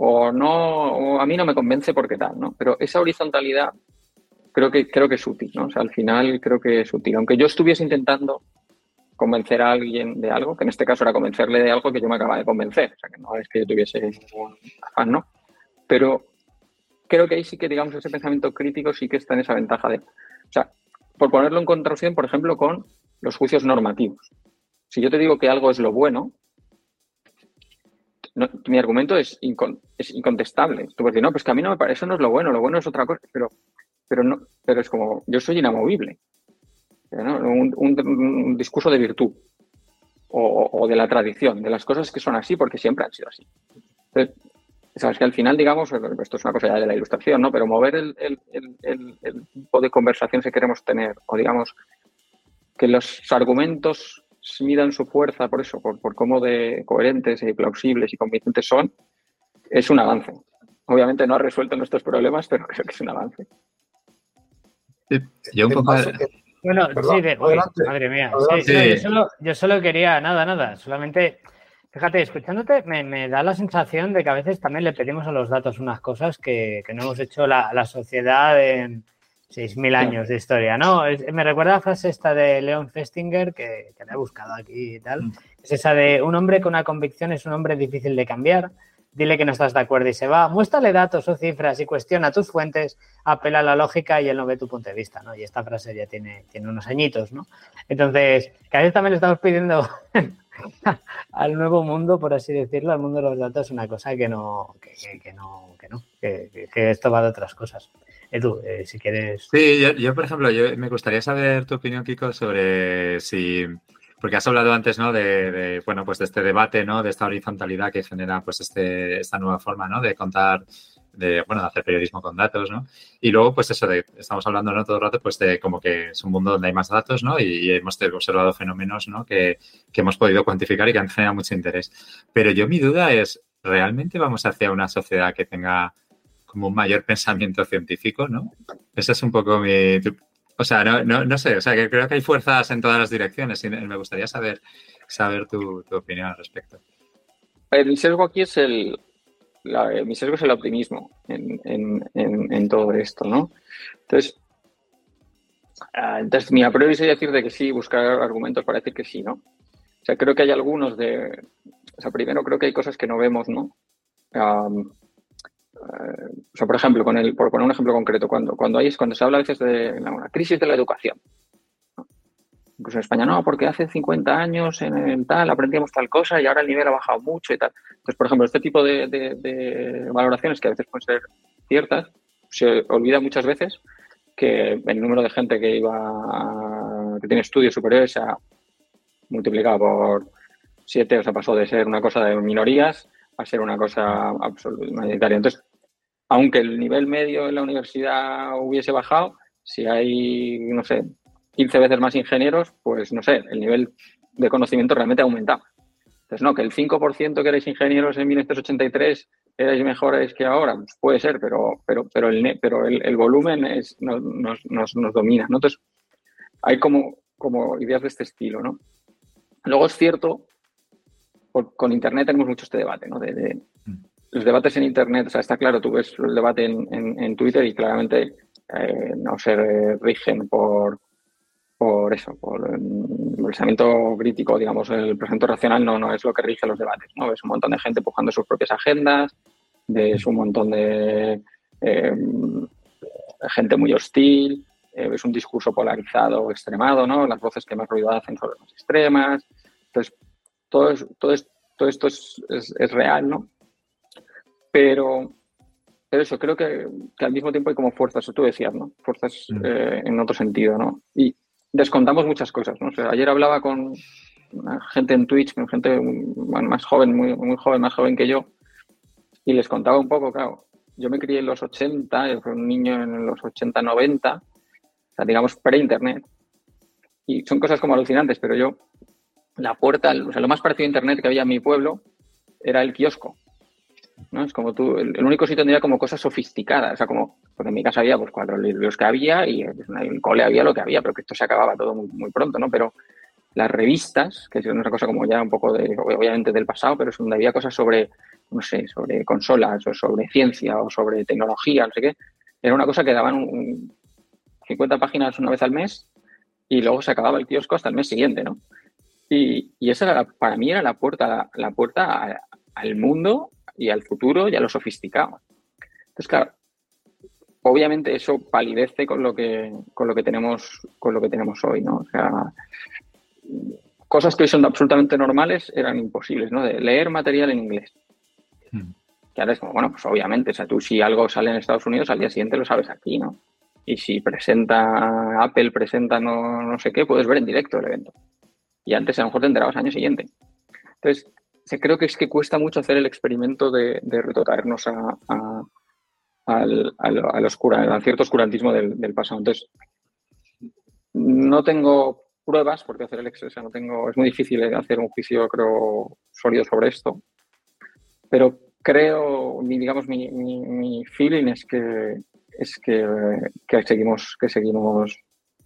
o no, a mí no me convence porque tal, ¿no? Pero esa horizontalidad creo que, creo que es útil, ¿no? O sea, al final creo que es útil. Aunque yo estuviese intentando convencer a alguien de algo, que en este caso era convencerle de algo que yo me acababa de convencer, o sea, que no es que yo tuviese ningún afán, ¿no? Pero creo que ahí sí que, digamos, ese pensamiento crítico sí que está en esa ventaja de, o sea, por ponerlo en contraposición, por ejemplo, con los juicios normativos. Si yo te digo que algo es lo bueno, mi argumento es, es incontestable. Tú puedes decir, no, pues que a mí no me parece, eso no es lo bueno, lo bueno es otra cosa, pero, pero, no, pero es como, yo soy inamovible. Un, discurso de virtud o, de la tradición, de las cosas que son así porque siempre han sido así. Entonces, sabes que al final, digamos, esto es una cosa ya de la ilustración, ¿no? Pero mover el, el tipo de conversación que queremos tener, o digamos, que los argumentos midan su fuerza por eso, por, por cómo de coherentes y plausibles y convincentes son, es un avance. Obviamente no ha resuelto nuestros problemas, pero creo que es un avance. yo un poco... Bueno, sí, de, madre mía. yo, solo, quería, nada, nada, solamente, fíjate, escuchándote me, da la sensación de que a veces también le pedimos a los datos unas cosas que, no hemos hecho la, la sociedad en, 6.000 años de historia, ¿no? me recuerda la frase esta de Leon Festinger, que, que la he buscado aquí y tal. Mm. Es esa de un hombre con una convicción es un hombre difícil de cambiar. Dile que no estás de acuerdo y se va. Muéstrale datos o cifras y cuestiona tus fuentes, apela a la lógica y él no ve tu punto de vista, ¿no? Y esta frase ya tiene, tiene unos añitos, ¿no? Entonces, cada vez también le estamos pidiendo al nuevo mundo, por así decirlo, al mundo de los datos, una cosa que no, que, no, que no, que, que esto va de otras cosas. Edu, eh, si quieres. Sí, yo, por ejemplo, yo me gustaría saber tu opinión, Kiko, sobre si. Porque has hablado antes, ¿no? De, bueno, pues de este debate, ¿no? De esta horizontalidad que genera, pues, este, esta nueva forma, ¿no? De contar, de, bueno, de hacer periodismo con datos, ¿no? Y luego, pues eso de, estamos hablando, ¿no? Todo el rato, pues de como que es un mundo donde hay más datos, ¿no? Y, hemos observado fenómenos, ¿no? Que, que hemos podido cuantificar y que han generado mucho interés. Pero yo mi duda es, ¿realmente vamos hacia una sociedad que tenga como un mayor pensamiento científico, ¿no? Esa es un poco mi... O sea, no, no, no, sé, o sea, que creo que hay fuerzas en todas las direcciones y me gustaría saber, saber tu, opinión al respecto. mi sesgo aquí es el, mi sesgo es el optimismo en, todo esto, ¿no? Entonces, ah, entonces mi a priori sería decir de que sí, buscar argumentos para decir que sí, ¿no? O sea, creo que hay algunos de, o sea, primero creo que hay cosas que no vemos, ¿no? Eh, o sea, por ejemplo, con el, por poner un ejemplo concreto, cuando, cuando, hay, cuando se habla a veces de la crisis de la educación, incluso en España, no, porque hace 50 años en tal aprendíamos tal cosa y ahora el nivel ha bajado mucho y tal. Entonces, por ejemplo, este tipo de, valoraciones que a veces pueden ser ciertas, se olvida muchas veces que el número de gente que iba que tiene estudios superiores se ha multiplicado por siete, o sea, pasó de ser una cosa de minorías a ser una cosa mayoritaria. Entonces, aunque el nivel medio en la universidad hubiese bajado, si hay, no sé, 15 veces más ingenieros, pues no sé, el nivel de conocimiento realmente ha aumentado. Entonces, no, que el 5% que erais ingenieros en 1983 erais mejores que ahora, pues puede ser, pero, pero, pero, el, pero el, volumen es, nos, nos, nos, domina. ¿no? Entonces, hay como, como ideas de este estilo. ¿no? Luego es cierto con Internet tenemos mucho este debate, ¿no? De, mm. los debates en Internet, o sea, está claro, tú ves el debate en, Twitter y claramente eh, no se rigen por, por eso, por el pensamiento crítico, digamos, el pensamiento racional no, no es lo que rige los debates, ¿no? Es un montón de gente empujando sus propias agendas, ves un montón de eh, gente muy hostil, eh, ves un discurso polarizado, extremado, ¿no? Las voces que más ruido hacen son las extremas. Entonces, todo, todo, todo esto es, es, real, ¿no? Pero, pero eso, creo que, que, al mismo tiempo hay como fuerzas, tú decías, ¿no? Fuerzas mm. eh, en otro sentido, ¿no? Y descontamos muchas cosas, ¿no? O ayer hablaba con gente en Twitch, con gente más joven, muy, muy joven, más joven que yo, y les contaba un poco, claro, yo me crié en los 80, yo fui un niño en los 80, 90, o sea, digamos pre-internet, y son cosas como alucinantes, pero yo la puerta, o sea, lo más parecido a Internet que había en mi pueblo era el kiosco. ¿No? Es como tú, el, único sitio donde había como cosas sofisticadas, o sea, como, porque en mi casa había pues cuatro libros que había y en el cole había lo que había, pero que esto se acababa todo muy, muy pronto, ¿no? Pero las revistas, que es una cosa como ya un poco de, obviamente del pasado, pero es donde había cosas sobre, no sé, sobre consolas o sobre ciencia o sobre tecnología, no sé qué, era una cosa que daban un, 50 páginas una vez al mes y luego se acababa el kiosco hasta el mes siguiente, ¿no? Y, esa era para mí era la puerta, la, puerta al mundo y al futuro y a lo sofisticado. Entonces, claro, obviamente eso palidece con lo que, con lo que tenemos, con lo que tenemos hoy, ¿no? O sea, cosas que hoy son absolutamente normales eran imposibles, ¿no? De leer material en inglés. Hmm. Que ahora es como, bueno, pues obviamente, o sea, tú si algo sale en Estados Unidos, al día siguiente lo sabes aquí, ¿no? Y si presenta Apple, presenta no, no sé qué, puedes ver en directo el evento y antes a lo mejor te enterabas año siguiente. Entonces, creo que es que cuesta mucho hacer el experimento de, de retrotraernos a, al, cierto oscurantismo del, pasado. Entonces, no tengo pruebas porque hacer el exceso, no tengo, es muy difícil hacer un juicio, creo, sólido sobre esto, pero creo, digamos, mi, feeling es que es que, seguimos, que seguimos,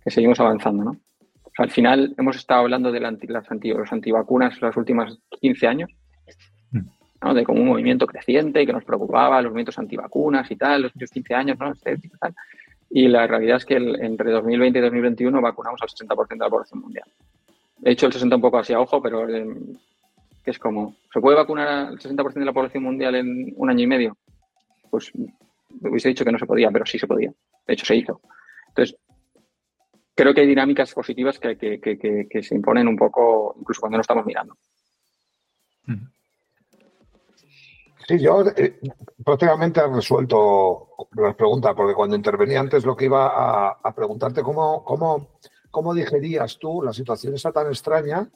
que seguimos avanzando, ¿no? Al final hemos estado hablando de las los antivacunas los últimos 15 años, de como un movimiento creciente que nos preocupaba, los movimientos antivacunas y tal, los últimos 15 años, ¿no? Y la realidad es que entre 2020 y 2021 vacunamos al 60% de la población mundial. He hecho el 60 un poco así a ojo, pero eh, que es como, ¿se puede vacunar al 60% de la población mundial en un año y medio? Pues hubiese dicho que no se podía, pero sí se podía. De hecho, se hizo. Entonces, creo que hay dinámicas positivas que, se imponen un poco, incluso cuando no estamos mirando. Sí, yo eh, prácticamente he resuelto las preguntas, porque cuando intervenía antes lo que iba a, preguntarte, ¿cómo, cómo, ¿cómo digerías tú la situación esa tan extraña?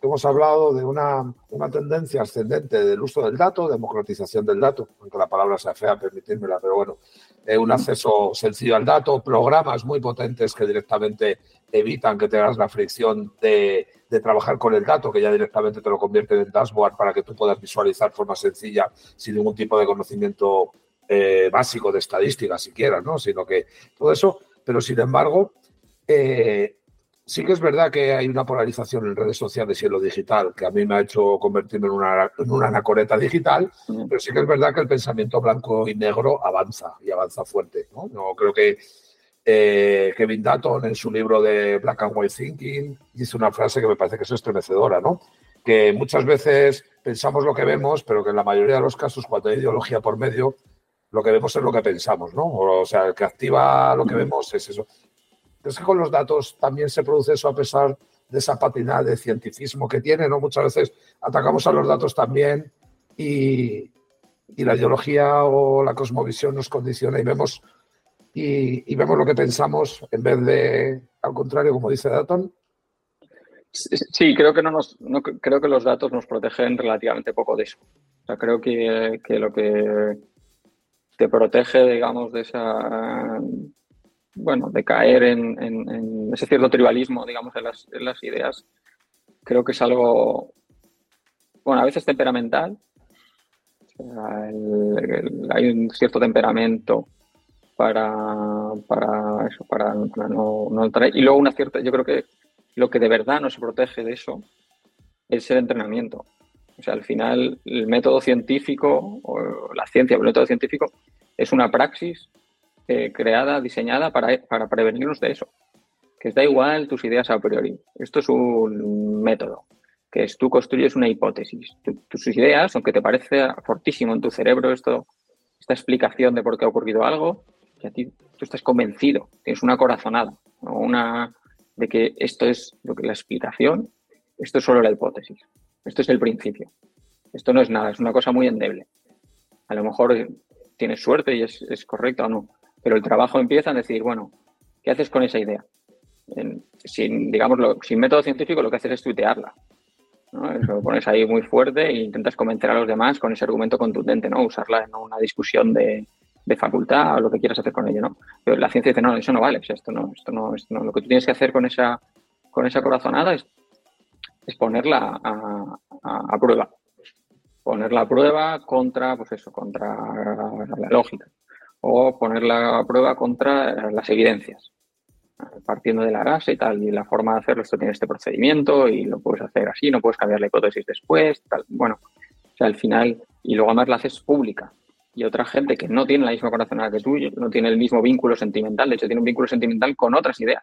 Hemos hablado de una, una tendencia ascendente del uso del dato, democratización del dato, aunque la palabra sea fea, permitírmela, pero bueno, eh, un acceso sencillo al dato, programas muy potentes que directamente evitan que tengas la fricción de, trabajar con el dato, que ya directamente te lo convierten en dashboard para que tú puedas visualizar de forma sencilla sin ningún tipo de conocimiento eh, básico de estadística siquiera, ¿no? Sino que todo eso, pero sin embargo, Eh, sí que es verdad que hay una polarización en redes sociales y en lo digital, que a mí me ha hecho convertirme en una, en una anacoreta digital, pero sí que es verdad que el pensamiento blanco y negro avanza y avanza fuerte. No, no creo que eh, Kevin Dutton en su libro de Black and White Thinking dice una frase que me parece que es estremecedora, ¿no? Que muchas veces pensamos lo que vemos, pero que en la mayoría de los casos, cuando hay ideología por medio, lo que vemos es lo que pensamos, ¿no? O sea, el que activa lo que vemos es eso. Es que con los datos también se produce eso a pesar de esa patina de cientificismo que tiene, ¿no? Muchas veces atacamos a los datos también y, la ideología o la cosmovisión nos condiciona y vemos y, vemos lo que pensamos en vez de, al contrario, como dice Datton. Sí, creo que no nos, creo que los datos nos protegen relativamente poco de eso. O sea, creo que, lo que te protege, digamos, de esa bueno, de caer en, ese cierto tribalismo, digamos, en las, ideas, creo que es algo, bueno, a veces temperamental. hay un cierto temperamento para, para eso, para, no, no Y luego una cierta, yo creo que lo que de verdad no se protege de eso es el entrenamiento. O sea, al final el método científico, o la ciencia, el método científico, es una praxis eh, creada, diseñada para, para prevenirnos de eso. Que da igual tus ideas a priori. Esto es un método, que es tú construyes una hipótesis. tus ideas, aunque te parece fortísimo en tu cerebro esto, esta explicación de por qué ha ocurrido algo, que a ti tú estás convencido, tienes una corazonada, una de que esto es lo que la explicación, esto es solo la hipótesis, esto es el principio, esto no es nada, es una cosa muy endeble. A lo mejor tienes suerte y es, es correcto o no, pero el trabajo empieza a decir, bueno, ¿qué haces con esa idea? sin, digámoslo, sin método científico lo que haces es tuitearla. ¿no? Lo pones ahí muy fuerte e intentas convencer a los demás con ese argumento contundente, ¿no? Usarla en una discusión de, facultad o lo que quieras hacer con ello, ¿no? Pero la ciencia dice, no, eso no vale, esto no, esto no, esto no. Lo que tú tienes que hacer con esa, con esa corazonada es, es ponerla a, prueba. Ponerla a prueba contra, pues eso, contra la lógica. O ponerla a prueba contra las evidencias. Partiendo de la base y tal, y la forma de hacerlo, esto tiene este procedimiento y lo puedes hacer así, no puedes cambiar la hipótesis después, tal. Bueno, al final, y luego además la haces pública y otra gente que no tiene la misma corazonada que tú, no tiene el mismo vínculo sentimental, de hecho tiene un vínculo sentimental con otras ideas.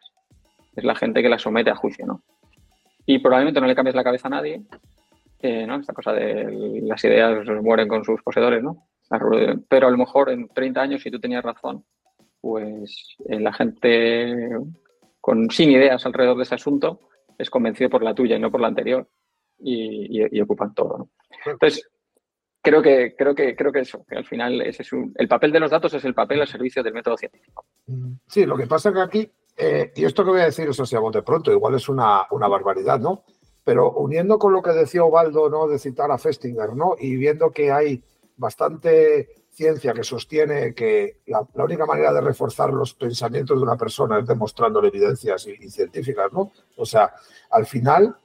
Es la gente que la somete a juicio, ¿no? Y probablemente no le cambies la cabeza a nadie, eh, ¿no? Esta cosa de las ideas mueren con sus poseedores, ¿no? Pero a lo mejor en 30 años, si tú tenías razón, pues eh, la gente con, sin ideas alrededor de ese asunto es convencido por la tuya y no por la anterior y, ocupan todo, ¿no? Entonces, creo que, creo que, creo que eso, que al final ese es el papel de los datos es el papel al servicio del método científico. Mm, sí, lo que pasa es que aquí, eh, y esto que voy a decir, eso sí, a bote pronto, igual es una, una barbaridad, ¿no? Pero uniendo con lo que decía Ovaldo, ¿no? De citar a Festinger, ¿no? Y viendo que hay bastante ciencia que sostiene que la, única manera de reforzar los pensamientos de una persona es demostrando evidencias y, científicas, ¿no? O sea, al final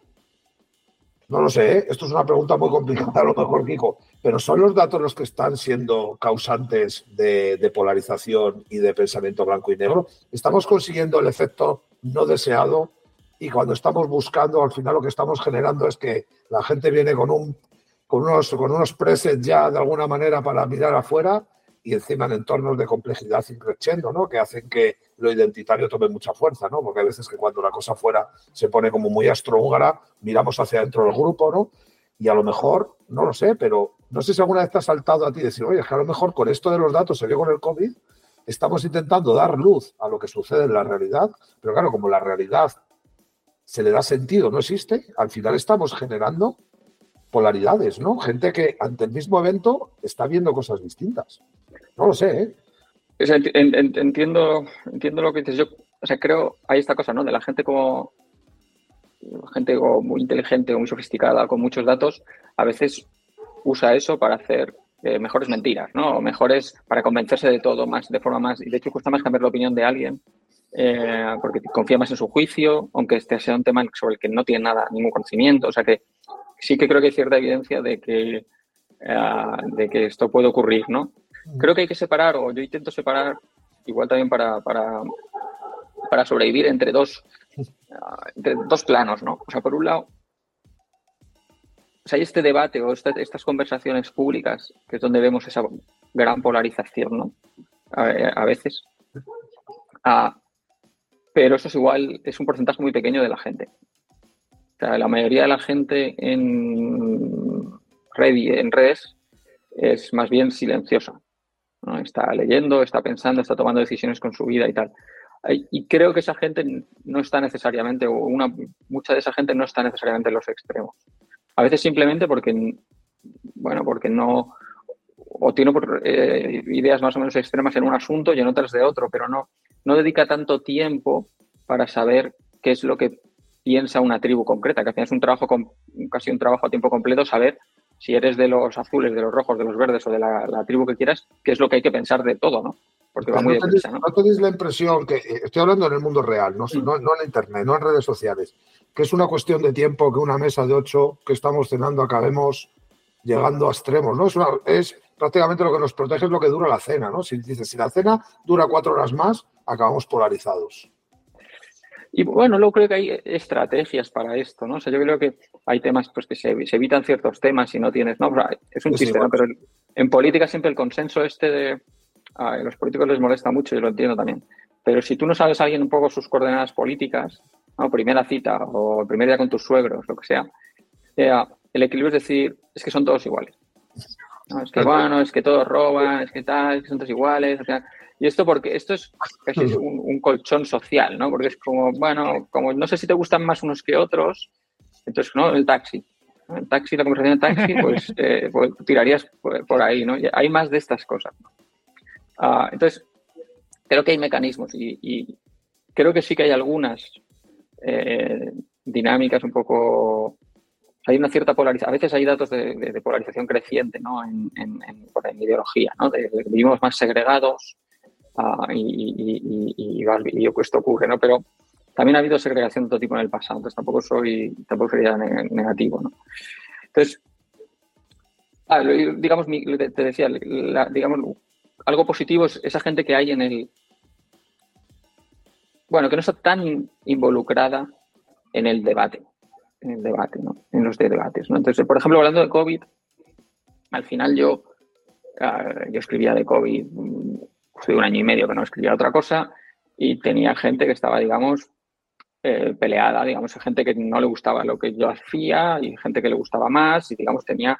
no lo sé, ¿eh? esto es una pregunta muy complicada a lo mejor, Kiko, pero ¿son los datos los que están siendo causantes de, polarización y de pensamiento blanco y negro? ¿Estamos consiguiendo el efecto no deseado? Y cuando estamos buscando, al final lo que estamos generando es que la gente viene con, un, con, unos, con unos presets ya de alguna manera para mirar afuera y encima en entornos de complejidad increciendo, ¿no? Que hacen que lo identitario tome mucha fuerza, ¿no? Porque a veces que cuando la cosa fuera se pone como muy astrohúngara, miramos hacia dentro del grupo, ¿no? Y a lo mejor, no lo sé, pero no sé si alguna vez te ha saltado a ti decir, oye, es que a lo mejor con esto de los datos se vio con el COVID, estamos intentando dar luz a lo que sucede en la realidad, pero claro, como la realidad se le da sentido, no existe, al final estamos generando polaridades, ¿no? Gente que ante el mismo evento está viendo cosas distintas. No lo sé, ¿eh? entiendo, entiendo lo que dices. Yo, o sea, creo, hay esta cosa, ¿no? De la gente como gente muy inteligente o muy sofisticada, con muchos datos, a veces usa eso para hacer eh, mejores mentiras, ¿no? O mejores para convencerse de todo más, de forma más. Y de hecho, cuesta más cambiar la opinión de alguien eh, porque confía más en su juicio, aunque este sea un tema sobre el que no tiene nada, ningún conocimiento. O sea que sí que creo que hay cierta evidencia de que, eh, de que esto puede ocurrir, ¿no? Creo que hay que separar, o yo intento separar, igual también para, para, para sobrevivir entre dos, ah, entre dos planos, ¿no? O sea, por un lado, hay este debate o estas conversaciones públicas, que es donde vemos esa gran polarización, ¿no? A, veces. Ah, pero eso es igual, es un porcentaje muy pequeño de la gente. La mayoría de la gente en, red, en redes es más bien silenciosa. ¿no? Está leyendo, está pensando, está tomando decisiones con su vida y tal. Y creo que esa gente no está necesariamente, o una, mucha de esa gente no está necesariamente en los extremos. A veces simplemente porque, bueno, porque no, o tiene eh, ideas más o menos extremas en un asunto y en otras de otro, pero no, no dedica tanto tiempo para saber qué es lo que piensa una tribu concreta, que al final es un trabajo, casi un trabajo a tiempo completo, saber si eres de los azules, de los rojos, de los verdes o de la, tribu que quieras, qué es lo que hay que pensar de todo, ¿no? Porque va muy no, deprisa, ¿no? no tenéis la impresión que, eh, estoy hablando en el mundo real, no, mm. no, no, en Internet, no en redes sociales, que es una cuestión de tiempo que una mesa de ocho que estamos cenando acabemos llegando a extremos, ¿no? Es, es prácticamente lo que nos protege es lo que dura la cena, ¿no? Si dices, si la cena dura cuatro horas más, acabamos polarizados. Y bueno, luego creo que hay estrategias para esto, ¿no? O sea, yo creo que hay temas pues que se, evitan ciertos temas y no tienes, no, es un chiste, ¿no? Pero en política siempre el consenso este de a los políticos les molesta mucho y lo entiendo también. Pero si tú no sabes a alguien un poco sus coordenadas políticas, ¿no? primera cita o el primer día con tus suegros, lo que sea, eh, el equilibrio es decir, es que son todos iguales. Es que bueno, es que todos roban, es que tal, es que son todos iguales. Y esto porque esto es casi un, colchón social, ¿no? Porque es como, bueno, como no sé si te gustan más unos que otros, entonces, ¿no? El taxi. El taxi, la conversación de taxi, pues, eh, pues tirarías por, ahí, ¿no? hay más de estas cosas. Ah, entonces, creo que hay mecanismos y, creo que sí que hay algunas eh, dinámicas un poco hay una cierta polarización. A veces hay datos de, polarización creciente ¿no? en, en, en, ideología, ¿no? De, vivimos más segregados, Ah, y, y, esto ocurre, ¿no? Pero también ha habido segregación de todo tipo en el pasado, entonces tampoco soy, tampoco sería negativo, ¿no? Entonces, ah, digamos, te decía, digamos, algo positivo es esa gente que hay en el, bueno, que no está tan involucrada en el debate, en el debate, ¿no? En los debates, ¿no? Entonces, por ejemplo, hablando de COVID, al final yo, ah, yo escribía de COVID fui un año y medio que no escribía otra cosa y tenía gente que estaba, digamos, eh, peleada, digamos, gente que no le gustaba lo que yo hacía y gente que le gustaba más y, digamos, tenía,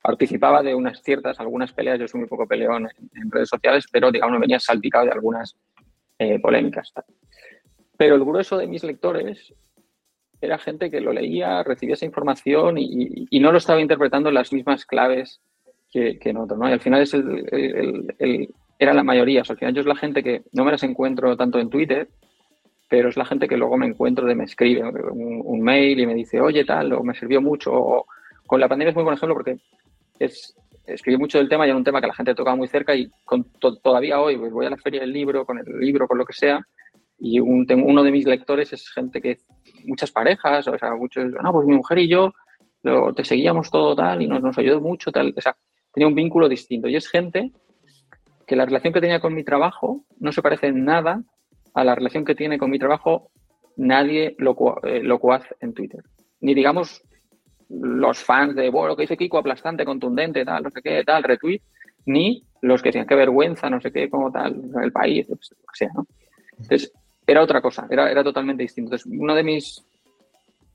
participaba de unas ciertas, algunas peleas, yo soy muy poco peleón en, redes sociales, pero, digamos, me venía salpicado de algunas eh, polémicas. Pero el grueso de mis lectores era gente que lo leía, recibía esa información y, no lo estaba interpretando en las mismas claves que, en otro, ¿no? Y al final es el, era la mayoría. al final yo es la gente que no me las encuentro tanto en Twitter, pero es la gente que luego me encuentro de me escribe un, mail y me dice, oye, tal, o me sirvió mucho. con la pandemia es muy buen ejemplo porque es, escribí mucho del tema y era un tema que la gente tocaba muy cerca y con todavía hoy pues voy a la feria del libro, con el libro, con lo que sea, y un, uno de mis lectores es gente que, muchas parejas, o sea, muchos, no, pues mi mujer y yo lo, te seguíamos todo tal y nos, nos ayudó mucho, tal, o sea, tenía un vínculo distinto. Y es gente que la relación que tenía con mi trabajo no se parece en nada a la relación que tiene con mi trabajo nadie eh, locuaz en Twitter. Ni digamos los fans de, bueno, lo que dice Kiko, aplastante, contundente, tal, no sé qué, tal, retweet, ni los que decían, qué vergüenza, no sé qué, como tal, el país, lo que sea, ¿no? Entonces, era otra cosa, era, era totalmente distinto. Entonces, uno de mis,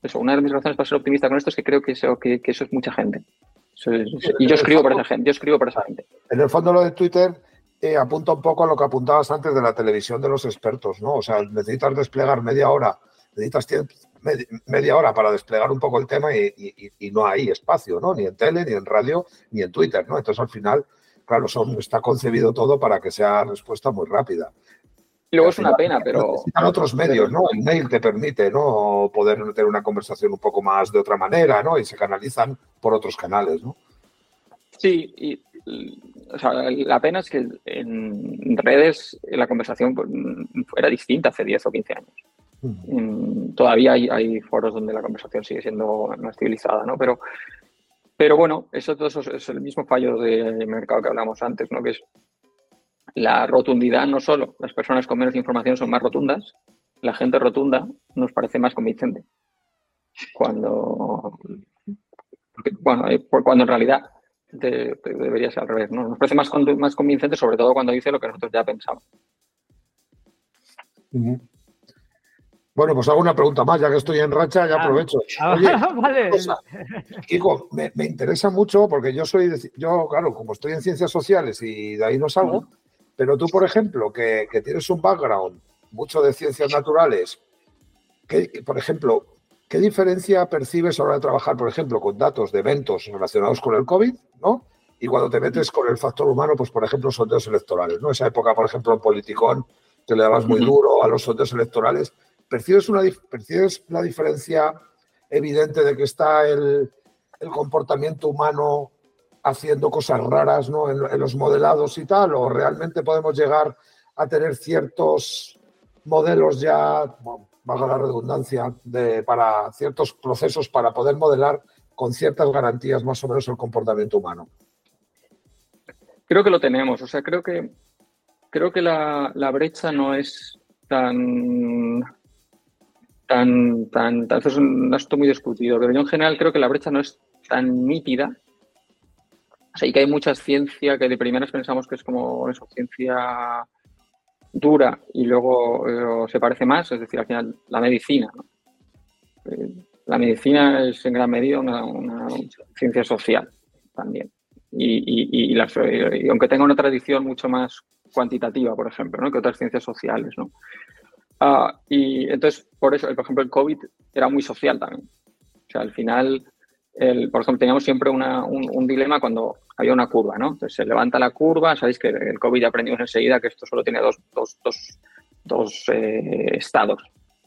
eso, una de mis razones para ser optimista con esto es que creo que eso, que, eso es mucha gente. y yo escribo para esa gente, yo escribo para esa gente. En el fondo lo de Twitter eh, apunta un poco a lo que apuntabas antes de la televisión de los expertos, ¿no? O sea, necesitas desplegar media hora, necesitas media hora para desplegar un poco el tema y, no hay espacio, ¿no? Ni en tele, ni en radio, ni en Twitter, ¿no? Entonces, al final, claro, son, está concebido todo para que sea respuesta muy rápida. Y luego es una pena, pero... Necesitan otros medios, ¿no? El mail te permite, ¿no? Poder tener una conversación un poco más de otra manera, ¿no? Y se canalizan por otros canales, ¿no? Sí, y o sea, la pena es que en redes la conversación pues, era distinta hace 10 o 15 años. todavía hay, foros donde la conversación sigue siendo más civilizada, ¿no? Pero, pero bueno, eso, todo eso es el mismo fallo de mercado que hablamos antes, ¿no? Que es la rotundidad no solo, las personas con menos información son más rotundas, la gente rotunda nos parece más convincente. Cuando, bueno, cuando en realidad debería ser al revés, ¿no? Nos parece más, más convincente, sobre todo cuando dice lo que nosotros ya pensamos. Bueno, pues hago una pregunta más, ya que estoy en racha, ya ah, aprovecho. Ah, Oye, vale. Kiko, me, interesa mucho porque yo soy, yo, claro, como estoy en ciencias sociales y de ahí no salgo, pero tú, por ejemplo, que, tienes un background mucho de ciencias naturales, que, por ejemplo, ¿qué diferencia percibes a la hora de trabajar, por ejemplo, con datos de eventos relacionados con el COVID, ¿no? Y cuando te metes con el factor humano, pues por ejemplo, sondeos electorales, ¿no? Esa época, por ejemplo, en Politicón, que le dabas muy duro a los sondeos electorales, ¿percibes, una, percibes la diferencia evidente de que está el, comportamiento humano haciendo cosas raras ¿no? en, los modelados y tal? ¿O realmente podemos llegar a tener ciertos modelos ya, bueno, valga la redundancia, para ciertos procesos para poder modelar con ciertas garantías más o menos el comportamiento humano? Creo que lo tenemos. O sea, creo que creo que la, brecha no es tan tan, tan, tan, es un asunto muy discutido, pero yo en general creo que la brecha no es tan nítida. O sea, y que hay mucha ciencia que de primeras pensamos que es como eso, ciencia dura y luego eh, se parece más, es decir, al final la medicina. Eh, la medicina es en gran medida una, ciencia social también. Y, y, aunque tenga una tradición mucho más cuantitativa, por ejemplo, ¿no? que otras ciencias sociales. ¿no? Ah, y entonces, por eso, por ejemplo, el COVID era muy social también. O sea, al final, el, por ejemplo, teníamos siempre una, un, dilema cuando había una curva, ¿no? Entonces se levanta la curva, sabéis que el COVID aprendimos enseguida que esto solo tiene dos, dos, dos, dos eh, estados,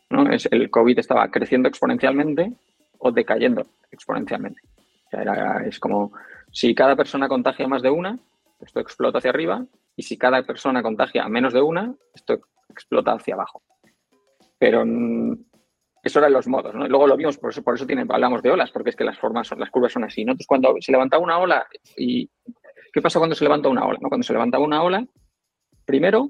¿no? Es, el COVID estaba creciendo exponencialmente o decayendo exponencialmente. O sea, era, es como si cada persona contagia más de una, esto explota hacia arriba, y si cada persona contagia menos de una, esto explota hacia abajo. Pero mm, eso eran los modos, ¿no? luego lo vimos, por eso, por eso tiene, hablamos de olas, porque es que las formas son, las curvas son así, ¿no? Entonces, cuando se levanta una ola, y ¿qué pasa cuando se levanta una ola? ¿no? Cuando se levantaba una ola, primero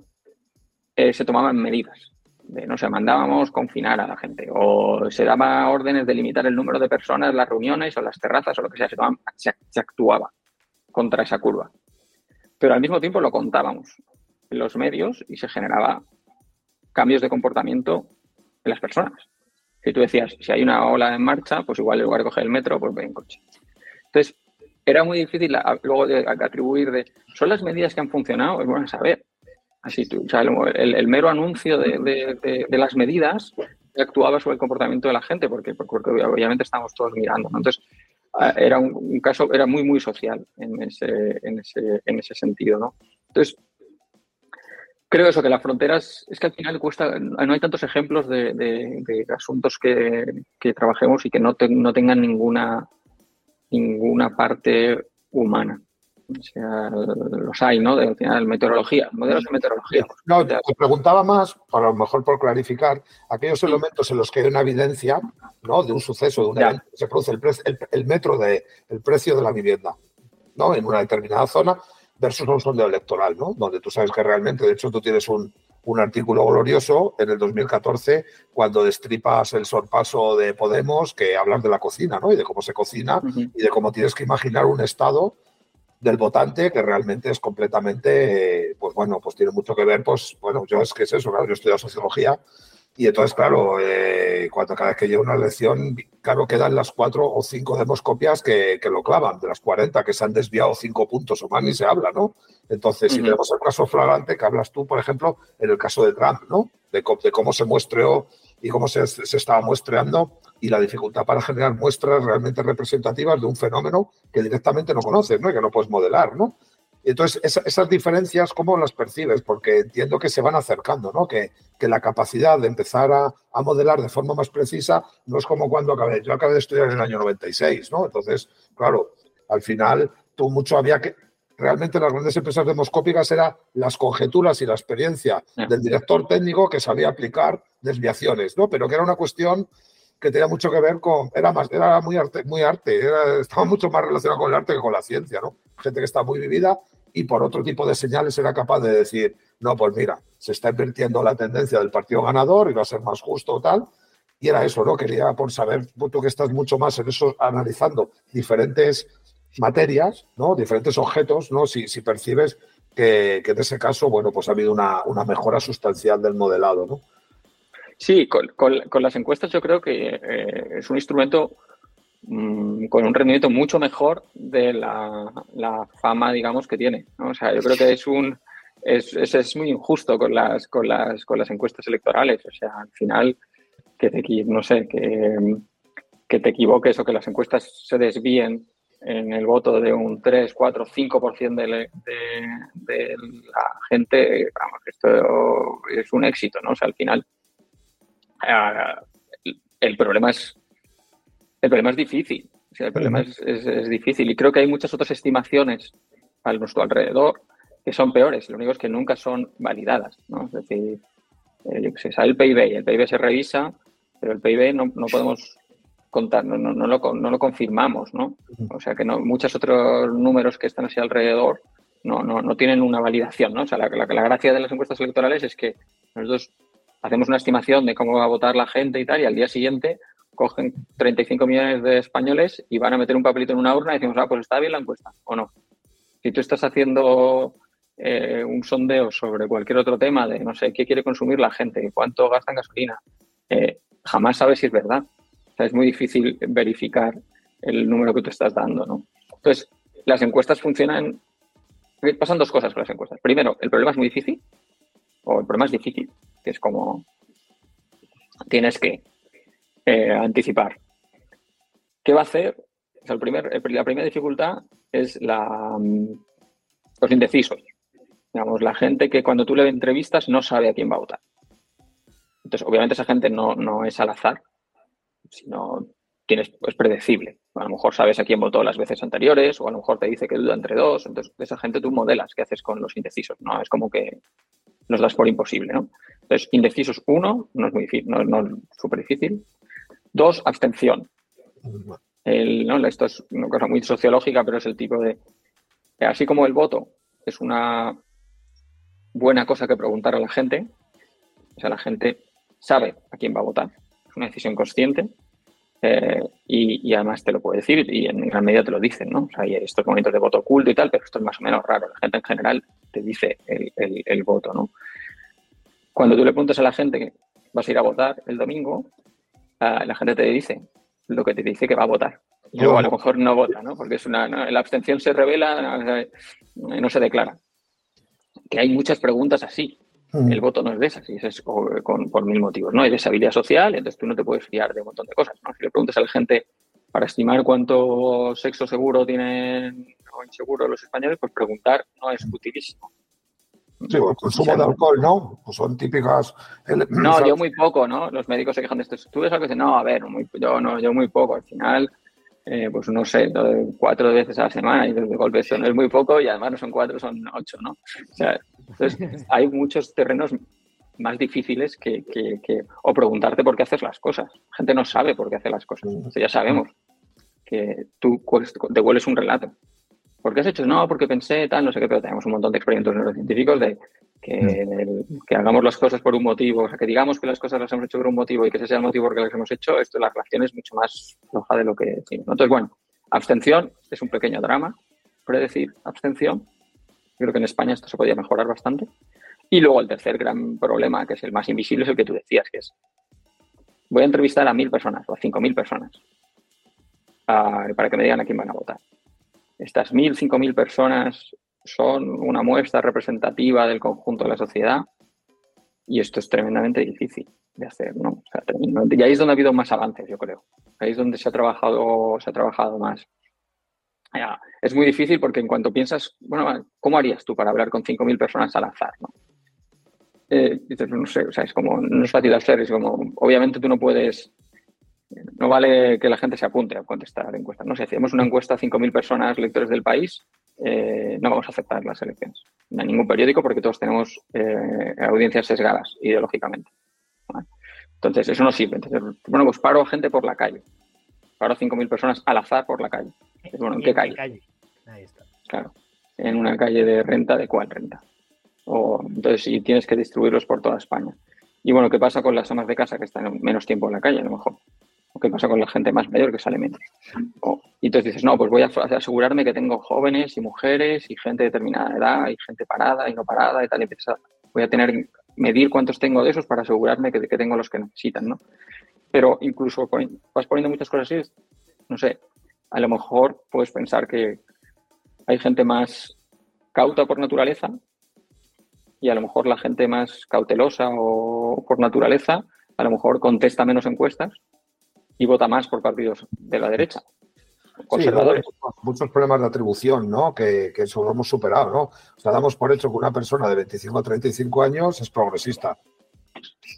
eh, se tomaban medidas. No sé, mandábamos confinar a la gente o se daba órdenes de limitar el número de personas las reuniones o las terrazas o lo que sea, se, se actuaba contra esa curva pero al mismo tiempo lo contábamos en los medios y se generaba cambios de comportamiento en las personas. Si tú decías, si hay una ola en marcha, pues igual en lugar de coger el metro, pues voy en coche. Entonces, era muy difícil luego de, atribuir de, ¿son las medidas que han funcionado? Es bueno saber. Así, tú, o sea, el, mero anuncio de, las medidas actuaba sobre el comportamiento de la gente, porque, porque obviamente estamos todos mirando. Entonces, Ah, era un, caso, era muy, muy social en ese, en ese, en ese sentido, ¿no? Entonces, creo eso, que las fronteras, es que al final cuesta, no hay tantos ejemplos de, asuntos que, trabajemos y que no, no tengan ninguna, ninguna parte humana. O sea, los hay, ¿no? De, al final, meteorología, modelos de meteorología. No, te preguntaba más, para lo mejor por clarificar, aquellos elementos en los que hay una evidencia, ¿no? De un suceso, de un evento, se produce el, el, metro de el precio de la vivienda, ¿no? En una determinada zona versus un sondeo electoral, ¿no? Donde tú sabes que realmente, de hecho, tú tienes un, un artículo glorioso en el 2014 cuando destripas el sorpaso de Podemos que hablas de la cocina, ¿no? Y de cómo se cocina y de cómo tienes que imaginar un Estado del votante que realmente es completamente, pues bueno, pues tiene mucho que ver, pues bueno, yo es que es eso, claro, yo estudio sociología y entonces, claro, eh, cuando cada vez que llega una elección, claro, quedan las cuatro o cinco demoscopias que, que, lo clavan, de las 40 que se han desviado cinco puntos o más ni se habla, ¿no? Entonces, si tenemos el caso flagrante que hablas tú, por ejemplo, en el caso de Trump, ¿no? De, de cómo se muestreó y cómo se, se estaba muestreando y la dificultad para generar muestras realmente representativas de un fenómeno que directamente no conoces, ¿no? Y que no puedes modelar, ¿no? Entonces, esas diferencias, ¿cómo las percibes? Porque entiendo que se van acercando, ¿no? Que, que la capacidad de empezar a, a, modelar de forma más precisa no es como cuando acabé. Yo acabé de estudiar en el año 96, ¿no? Entonces, claro, al final, tú mucho había que. Realmente las grandes empresas demoscópicas eran las conjeturas y la experiencia del director técnico que sabía aplicar desviaciones, ¿no? Pero que era una cuestión que tenía mucho que ver con, era más, era muy arte, muy arte, estaba mucho más relacionado con el arte que con la ciencia, ¿no? Gente que está muy vivida y por otro tipo de señales era capaz de decir, no, pues mira, se está invirtiendo la tendencia del partido ganador y va a ser más justo o tal. Y era eso, ¿no? Quería por saber, tú que estás mucho más en eso, analizando diferentes materias, ¿no? Diferentes objetos, ¿no? Si, si percibes que, en ese caso, bueno, pues ha habido una, mejora sustancial del modelado, ¿no? Sí, con, las encuestas yo creo que eh, es un instrumento mm, con un rendimiento mucho mejor de la, fama, digamos, que tiene. O sea, yo creo que es un es, es, muy injusto con las, con las con las encuestas electorales. O sea, al final que te no sé, que, que te equivoques o que las encuestas se desvíen en el voto de un 3, 4, 5% de, de, de la gente, vamos, esto es un éxito, ¿no? O sea, al final el problema es el problema es difícil. O sea, el problema es, es, difícil y creo que hay muchas otras estimaciones a nuestro alrededor que son peores. Lo único es que nunca son validadas, ¿no? Es decir, eh, yo qué sé, sale el PIB, el PIB se revisa, pero el PIB no, no podemos contar, no, no, no, lo, no lo confirmamos, ¿no? O sea que no, muchos otros números que están así alrededor no, no, no tienen una validación, ¿no? O sea, la, la, gracia de las encuestas electorales es que nosotros hacemos una estimación de cómo va a votar la gente y tal, y al día siguiente cogen 35 millones de españoles y van a meter un papelito en una urna y decimos, ah, pues está bien la encuesta, o no. Si tú estás haciendo eh, un sondeo sobre cualquier otro tema de, no sé, qué quiere consumir la gente, cuánto gasta en gasolina, eh, jamás sabes si es verdad es muy difícil verificar el número que tú estás dando, ¿no? Entonces, las encuestas funcionan... Pasan dos cosas con las encuestas. Primero, el problema es muy difícil, o el problema es difícil, que es como tienes que eh, anticipar. ¿Qué va a hacer? el primer, la primera dificultad es la, los indecisos. Digamos, la gente que cuando tú le entrevistas no sabe a quién va a votar. Entonces, obviamente esa gente no, no es al azar, sino tienes, es predecible. A lo mejor sabes a quién votó las veces anteriores, o a lo mejor te dice que duda entre dos. Entonces, esa gente tú modelas qué haces con los indecisos, ¿no? Es como que los das por imposible, ¿no? Entonces, indecisos, uno, no es muy difícil, no, es súper difícil. Dos, abstención. El, ¿no? Esto es una cosa muy sociológica, pero es el tipo de. Así como el voto es una buena cosa que preguntar a la gente, o sea, la gente sabe a quién va a votar es una decisión consciente eh, y, además te lo puede decir y en gran medida te lo dicen, ¿no? O sea, hay estos momentos de voto oculto y tal, pero esto es más o menos raro. La gente en general te dice el, voto, ¿no? Cuando tú le preguntas a la gente que vas a ir a votar el domingo, la gente te dice lo que te dice que va a votar. Y luego a lo mejor no vota, ¿no? Porque es una, la abstención se revela, no se declara. Que hay muchas preguntas así. El mm. voto no es de esas, y es con, por mil motivos, ¿no? Hay desabilidad social, entonces tú no te puedes fiar de un montón de cosas, ¿no? Si le preguntas a la gente para estimar cuánto sexo seguro tienen o inseguro los españoles, pues preguntar no es utilísimo. Sí, el consumo de alcohol, ¿no? Pues son típicas. No, yo muy poco, ¿no? Los médicos se quejan de esto. Tú ves algo que dicen, no, a ver, yo no, yo muy poco. Al final, eh, pues no sé, cuatro veces a la semana y de golpe eso no es muy poco y además no son cuatro, son ocho, ¿no? O sea, entonces hay muchos terrenos más difíciles que, que, o preguntarte por qué haces las cosas. La gente no sabe por qué hace las cosas. ya sabemos que tú te hueles un relato. ¿Por qué has hecho? No, porque pensé tal, no sé qué, pero tenemos un montón de experimentos neurocientíficos de que, que, hagamos las cosas por un motivo, o sea, que digamos que las cosas las hemos hecho por un motivo y que ese sea el motivo por el que las hemos hecho, esto la relación es mucho más floja de lo que decimos. Entonces, bueno, abstención es un pequeño drama, predecir abstención. Creo que en España esto se podría mejorar bastante. Y luego el tercer gran problema, que es el más invisible, es el que tú decías, que es voy a entrevistar a mil personas o a cinco mil personas para que me digan a quién van a votar. Estas mil, cinco mil personas son una muestra representativa del conjunto de la sociedad y esto es tremendamente difícil de hacer, ¿no? y ahí es donde ha habido más avances, yo creo. Ahí es donde se ha trabajado, se ha trabajado más. Es muy difícil porque en cuanto piensas, bueno, ¿cómo harías tú para hablar con 5.000 personas al azar? ¿no? Eh, no sé, o sea, es como, no es fácil hacer, es como, obviamente tú no puedes, no vale que la gente se apunte a contestar encuestas, ¿no? Si hacemos una encuesta a 5.000 personas, lectores del país, eh, no vamos a aceptar las elecciones. En ningún periódico porque todos tenemos eh, audiencias sesgadas ideológicamente. Entonces, eso no sirve. Entonces, bueno, pues paro a gente por la calle. Paro a 5.000 personas al azar por la calle. bueno, ¿en qué calle? Ahí está. Claro. en una calle de renta, ¿de cuál renta? O, entonces, y tienes que distribuirlos por toda España. Y bueno, ¿qué pasa con las amas de casa que están menos tiempo en la calle, a lo mejor? ¿O qué pasa con la gente más mayor que sale menos? y entonces dices, no, pues voy a asegurarme que tengo jóvenes y mujeres y gente de determinada edad y gente parada y no parada y tal. Y voy a tener, medir cuántos tengo de esos para asegurarme que, que tengo los que necesitan, ¿no? Pero incluso vas poniendo muchas cosas así, no sé, a lo mejor puedes pensar que hay gente más cauta por naturaleza y a lo mejor la gente más cautelosa o por naturaleza a lo mejor contesta menos encuestas y vota más por partidos de la derecha. Conservadores. muchos problemas de atribución, ¿no? Que, que eso lo hemos superado, ¿no? O sea, damos por hecho que una persona de 25 a 35 años es progresista.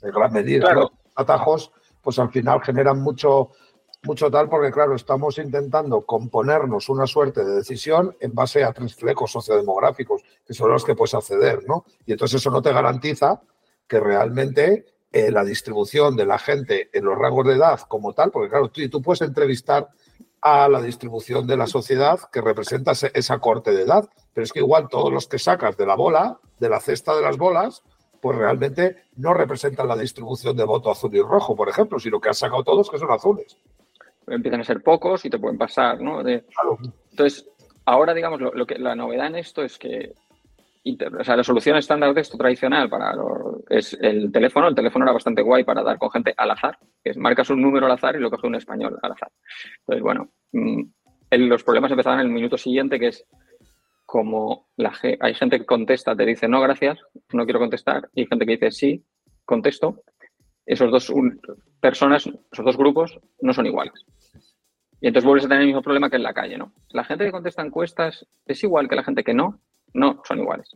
En gran medida. Los atajos, pues al final generan mucho, mucho tal, porque claro, estamos intentando componernos una suerte de decisión en base a tres flecos sociodemográficos, que son los que puedes acceder, ¿no? Y entonces eso no te garantiza que realmente eh, la distribución de la gente en los rangos de edad como tal, porque claro, tú, tú puedes entrevistar a la distribución de la sociedad que representa esa corte de edad, pero es que igual todos los que sacas de la bola, de la cesta de las bolas, pues realmente no representan la distribución de voto azul y rojo, por ejemplo, sino que has sacado todos que son azules empiezan a ser pocos y te pueden pasar, ¿no? Entonces, ahora, digamos, lo, que, la novedad en esto es que o sea, la solución estándar de esto tradicional para es el teléfono. El teléfono era bastante guay para dar con gente al azar, que es marcas un número al azar y lo coge un español al azar. Entonces, bueno, mm, los problemas empezaban en el minuto siguiente, que es como la, hay gente que contesta, te dice no, gracias, no quiero contestar, y hay gente que dice sí, contesto. Esos dos personas, esos dos grupos, no son iguales. Y entonces vuelves a tener el mismo problema que en la calle, ¿no? La gente que contesta encuestas es igual que la gente que no, no son iguales.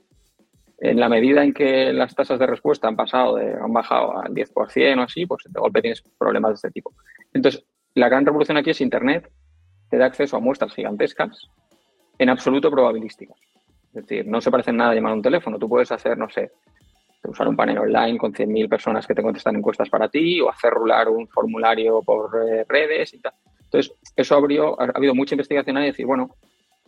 En la medida en que las tasas de respuesta han pasado, de, han bajado al 10% o así, pues de golpe tienes problemas de este tipo. Entonces, la gran revolución aquí es Internet, te da acceso a muestras gigantescas, en absoluto probabilísticas. Es decir, no se parece en nada a llamar a un teléfono. Tú puedes hacer, no sé, usar un panel online con 100.000 personas que te contestan encuestas para ti o hacer rular un formulario por eh, redes y tal. Entonces, eso abrió, ha, habido mucha investigación ahí decir, bueno,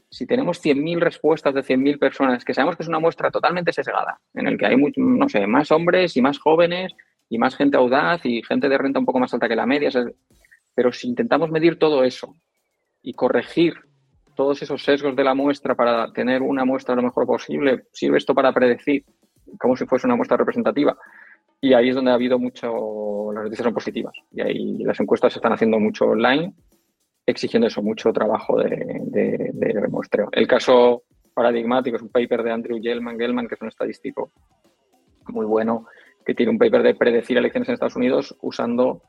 si tenemos 100.000 respuestas de 100.000 personas, que sabemos que es una muestra totalmente sesgada, en el que hay, no sé, más hombres y más jóvenes y más gente audaz y gente de renta un poco más alta que la media, pero si intentamos medir todo eso y corregir todos esos sesgos de la muestra para tener una muestra lo mejor posible, sirve esto para predecir como si fuese una muestra representativa. Y ahí es donde ha habido mucho, las noticias son positivas. Y ahí las encuestas se están haciendo mucho online, exigiendo eso, mucho trabajo de, de, muestreo. El caso paradigmático es un paper de Andrew Gelman, Gelman, que es un estadístico muy bueno, que tiene un paper de predecir elecciones en Estados Unidos usando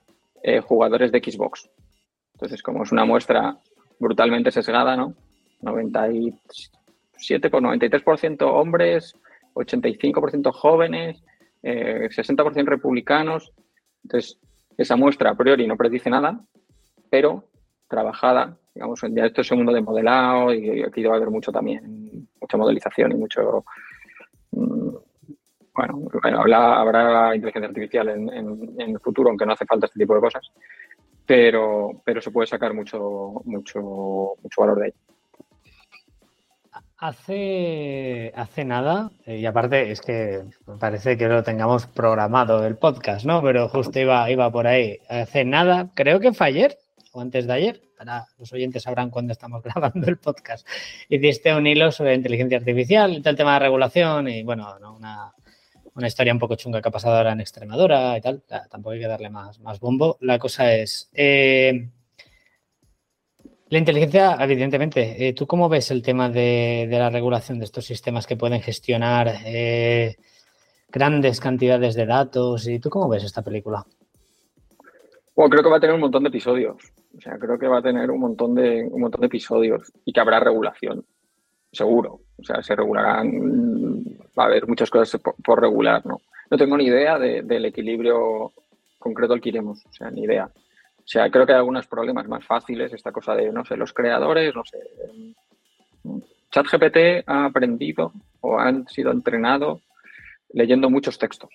eh, jugadores de Xbox. Entonces, como es una muestra brutalmente sesgada, ¿no? 97 por 93% hombres, 85% jóvenes, 60% eh, republicanos. Entonces, esa muestra a priori no predice nada, pero trabajada, digamos, ya esto es un mundo de modelado y aquí debe haber mucho también, mucha modelización y mucho... Mm, bueno, habrá inteligencia artificial en, en, el futuro, aunque no hace falta este tipo de cosas, pero, pero se puede sacar mucho, mucho, mucho valor de ahí. Hace, hace nada, eh, y aparte es que parece que lo tengamos programado el podcast, ¿no? Pero justo iba, iba por ahí. Hace nada, creo que fue ayer o antes de ayer, ahora los oyentes sabrán cuándo estamos grabando el podcast, hiciste un hilo sobre inteligencia artificial tal tema de regulación y bueno, una, una, historia un poco chunga que ha pasado ahora en Extremadura y tal. Tampoco hay que darle más, más bombo. La cosa es, eh, la inteligencia, evidentemente. Eh, ¿Tú cómo ves el tema de, la regulación de estos sistemas que pueden gestionar eh, grandes cantidades de datos? ¿Y tú cómo ves esta película? Bueno, creo que va a tener un montón de episodios. O sea, creo que va a tener un montón de, un montón de episodios y que habrá regulación. Seguro. O sea, se regularán. Va a haber muchas cosas por, regular, ¿no? No tengo ni idea del equilibrio concreto al que iremos. O sea, ni idea. O sea, creo que hay algunos problemas más fáciles, esta cosa de, no sé, los creadores, no sé. ChatGPT ha aprendido o han sido entrenado leyendo muchos textos.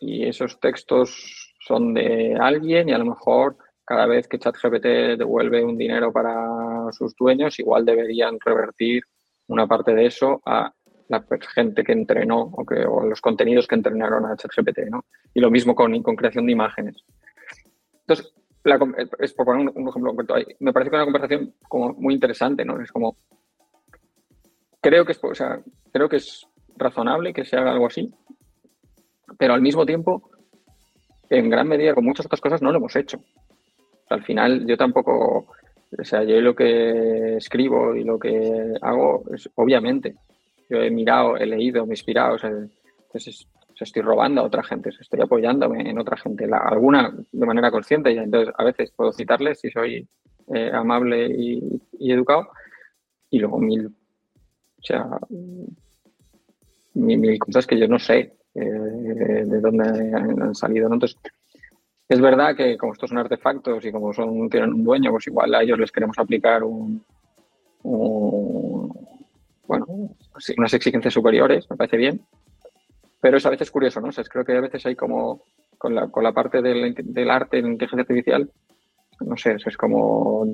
Y esos textos son de alguien y a lo mejor cada vez que ChatGPT devuelve un dinero para sus dueños, igual deberían revertir una parte de eso a la gente que entrenó o, que, los contenidos que entrenaron a ChatGPT, ¿no? Y lo mismo con, con creación de imágenes. Entonces, es por poner un, ejemplo concreto, me parece que es una conversación como muy interesante, ¿no? Es como, creo que es, o sea, creo que es razonable que se haga algo así, pero al mismo tiempo, en gran medida, con muchas otras cosas, no lo hemos hecho. Al final, yo tampoco, o sea, yo lo que escribo y lo que hago es, obviamente, yo he mirado, he leído, me he inspirado, o sea, entonces estoy robando a otra gente, estoy apoyándome en otra gente, alguna de manera consciente, y entonces a veces puedo citarles si soy eh, amable y, educado, y luego mil, o sea, mil, cosas que yo no sé eh, de dónde han, salido, ¿no? Entonces, es verdad que como estos son artefactos y como son tienen un dueño, pues igual a ellos les queremos aplicar un, bueno, unas exigencias superiores, me parece bien, pero es a veces curioso, ¿no? O creo que a veces hay como, con la, con la parte del, del arte en inteligencia artificial, no sé, es como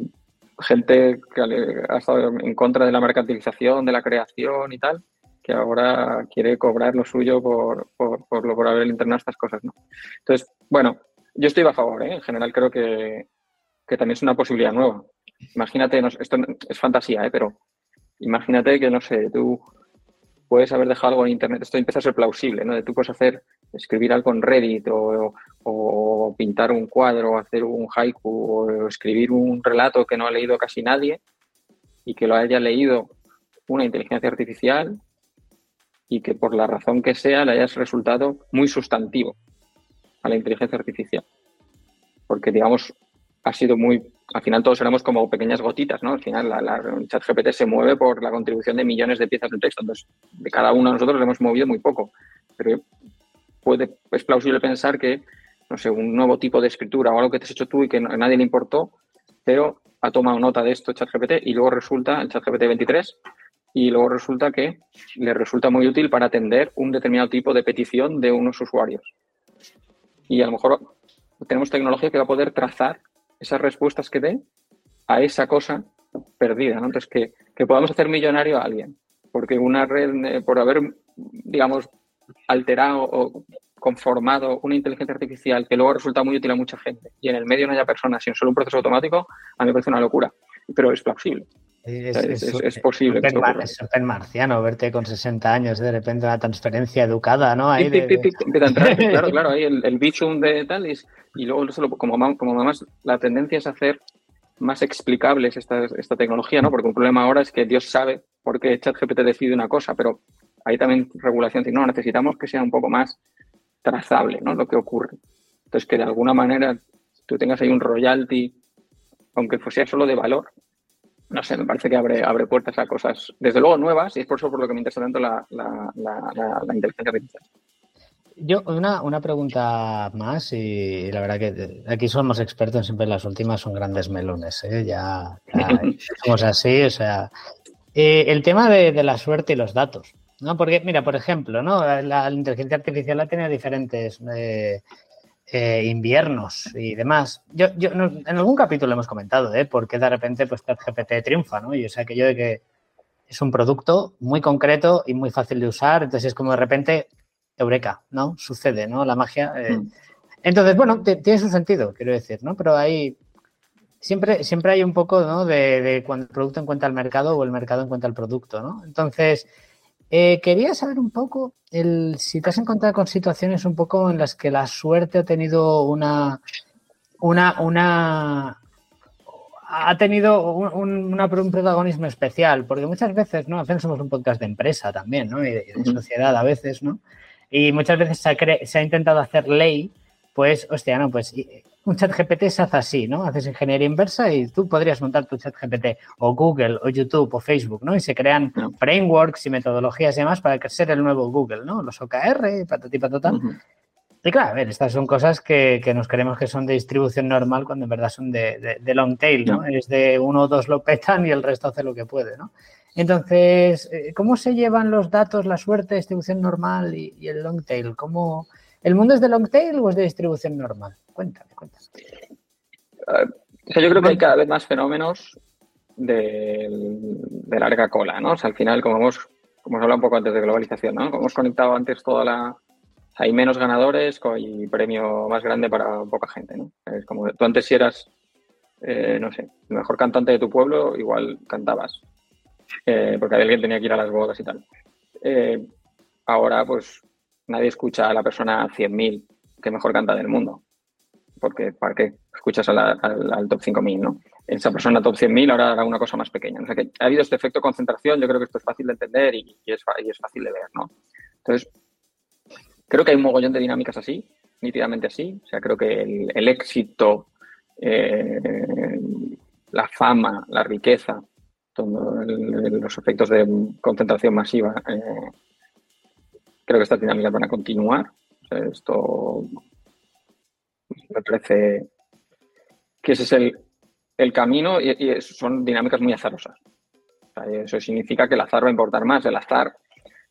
gente que ha estado en contra de la mercantilización, de la creación y tal, que ahora quiere cobrar lo suyo por, por, por, por haber internado estas cosas, ¿no? Entonces, bueno, yo estoy a favor, ¿eh? En general creo que, que también es una posibilidad nueva. Imagínate, esto es fantasía, ¿eh? Pero imagínate que, no sé, tú puedes haber dejado algo en Internet. Esto empieza a ser plausible, ¿no? De tú puedes hacer, escribir algo en Reddit o, pintar un cuadro, o hacer un haiku o escribir un relato que no ha leído casi nadie y que lo haya leído una inteligencia artificial y que por la razón que sea le hayas resultado muy sustantivo a la inteligencia artificial. Porque, digamos, ha sido muy al final todos éramos como pequeñas gotitas, ¿no? Al final la, la, el chat GPT se mueve por la contribución de millones de piezas de texto, entonces de cada uno de nosotros le hemos movido muy poco, pero puede, es plausible pensar que, no sé, un nuevo tipo de escritura o algo que te has hecho tú y que a nadie le importó, pero ha tomado nota de esto ChatGPT y luego resulta, el ChatGPT 23, y luego resulta que le resulta muy útil para atender un determinado tipo de petición de unos usuarios. Y a lo mejor tenemos tecnología que va a poder trazar esas respuestas que dé a esa cosa perdida. Entonces, que, que podamos hacer millonario a alguien, porque una red, eh, por haber, digamos, alterado o conformado una inteligencia artificial que luego resulta muy útil a mucha gente y en el medio no haya personas, sino solo un proceso automático, a mí me parece una locura, pero es plausible. Es, posible. Es súper marciano verte con 60 años de repente una transferencia educada, ¿no? Ahí claro, claro, ahí el, el bichum de tal y, luego como, como más la tendencia es hacer más explicables esta, esta tecnología, ¿no? Porque un problema ahora es que Dios sabe por qué ChatGPT decide una cosa, pero hay también regulación, no, necesitamos que sea un poco más trazable, ¿no? Lo que ocurre. Entonces, que de alguna manera tú tengas ahí un royalty, aunque sea solo de valor, no sé, me parece que abre, abre puertas a cosas, desde luego nuevas, y es por eso por lo que me interesa tanto la, inteligencia artificial. Yo, una, una, pregunta más, y la verdad que aquí somos expertos, siempre las últimas son grandes melones, ¿eh? ya, somos así, o sea, eh, el tema de, la suerte y los datos, ¿no? Porque, mira, por ejemplo, ¿no? La, inteligencia artificial ha tenido diferentes eh, eh, inviernos y demás. Yo, yo en algún capítulo hemos comentado, ¿eh? Porque de repente pues ChatGPT triunfa, ¿no? Y o sea, aquello de que es un producto muy concreto y muy fácil de usar, entonces es como de repente, eureka, ¿no? Sucede, ¿no? La magia. Eh. Mm. Entonces, bueno, tiene su sentido, quiero decir, ¿no? Pero hay, siempre, siempre hay un poco, ¿no? De, de, cuando el producto encuentra el mercado o el mercado encuentra el producto, ¿no? Entonces, eh, quería saber un poco el, si te has encontrado con situaciones un poco en las que la suerte ha tenido una, una, una ha tenido un, un, protagonismo especial, porque muchas veces, ¿no? Al somos un podcast de empresa también, ¿no? Y de, sociedad a veces, ¿no? Y muchas veces se ha, se ha intentado hacer ley, pues, hostia, no, pues un chat GPT se hace así, ¿no? Haces ingeniería inversa y tú podrías montar tu chat GPT o Google o YouTube o Facebook, ¿no? Y se crean frameworks y metodologías y demás para crecer el nuevo Google, ¿no? Los OKR, patati patata. Y claro, a ver, estas son cosas que, que, nos creemos que son de distribución normal cuando en verdad son de, de, long tail, ¿no? Es de uno o dos lo petan y el resto hace lo que puede, ¿no? Entonces, eh, ¿cómo se llevan los datos, la suerte, distribución normal y, y el long tail? ¿Cómo, ¿El mundo es de long tail o es de distribución normal? Cuéntame, cuéntame. yo creo que hay cada vez más fenómenos de la larga cola, ¿no? O sea, al final, como hemos, como hemos hablado un poco antes de globalización, ¿no? Como hemos conectado antes toda la... Hay menos ganadores y premio más grande para poca gente, ¿no? Es como tú antes si eras, eh, no sé, el mejor cantante de tu pueblo, igual cantabas, eh, porque alguien tenía que ir a las bodas y tal. Eh, ahora, pues, nadie escucha a la persona 100.000 que mejor canta del mundo porque ¿para qué escuchas al, al, top 5000, no? Esa persona top 100.000 ahora hará una cosa más pequeña. O sea que ha habido este efecto de concentración, yo creo que esto es fácil de entender y, es, fácil de ver, ¿no? Entonces, creo que hay un mogollón de dinámicas así, nítidamente así. O sea, creo que el, éxito, eh, la fama, la riqueza, todos los efectos de concentración masiva, eh, creo que estas dinámicas van a continuar. esto me parece que ese es el, camino y, son dinámicas muy azarosas. eso significa que el azar va a importar más. El azar,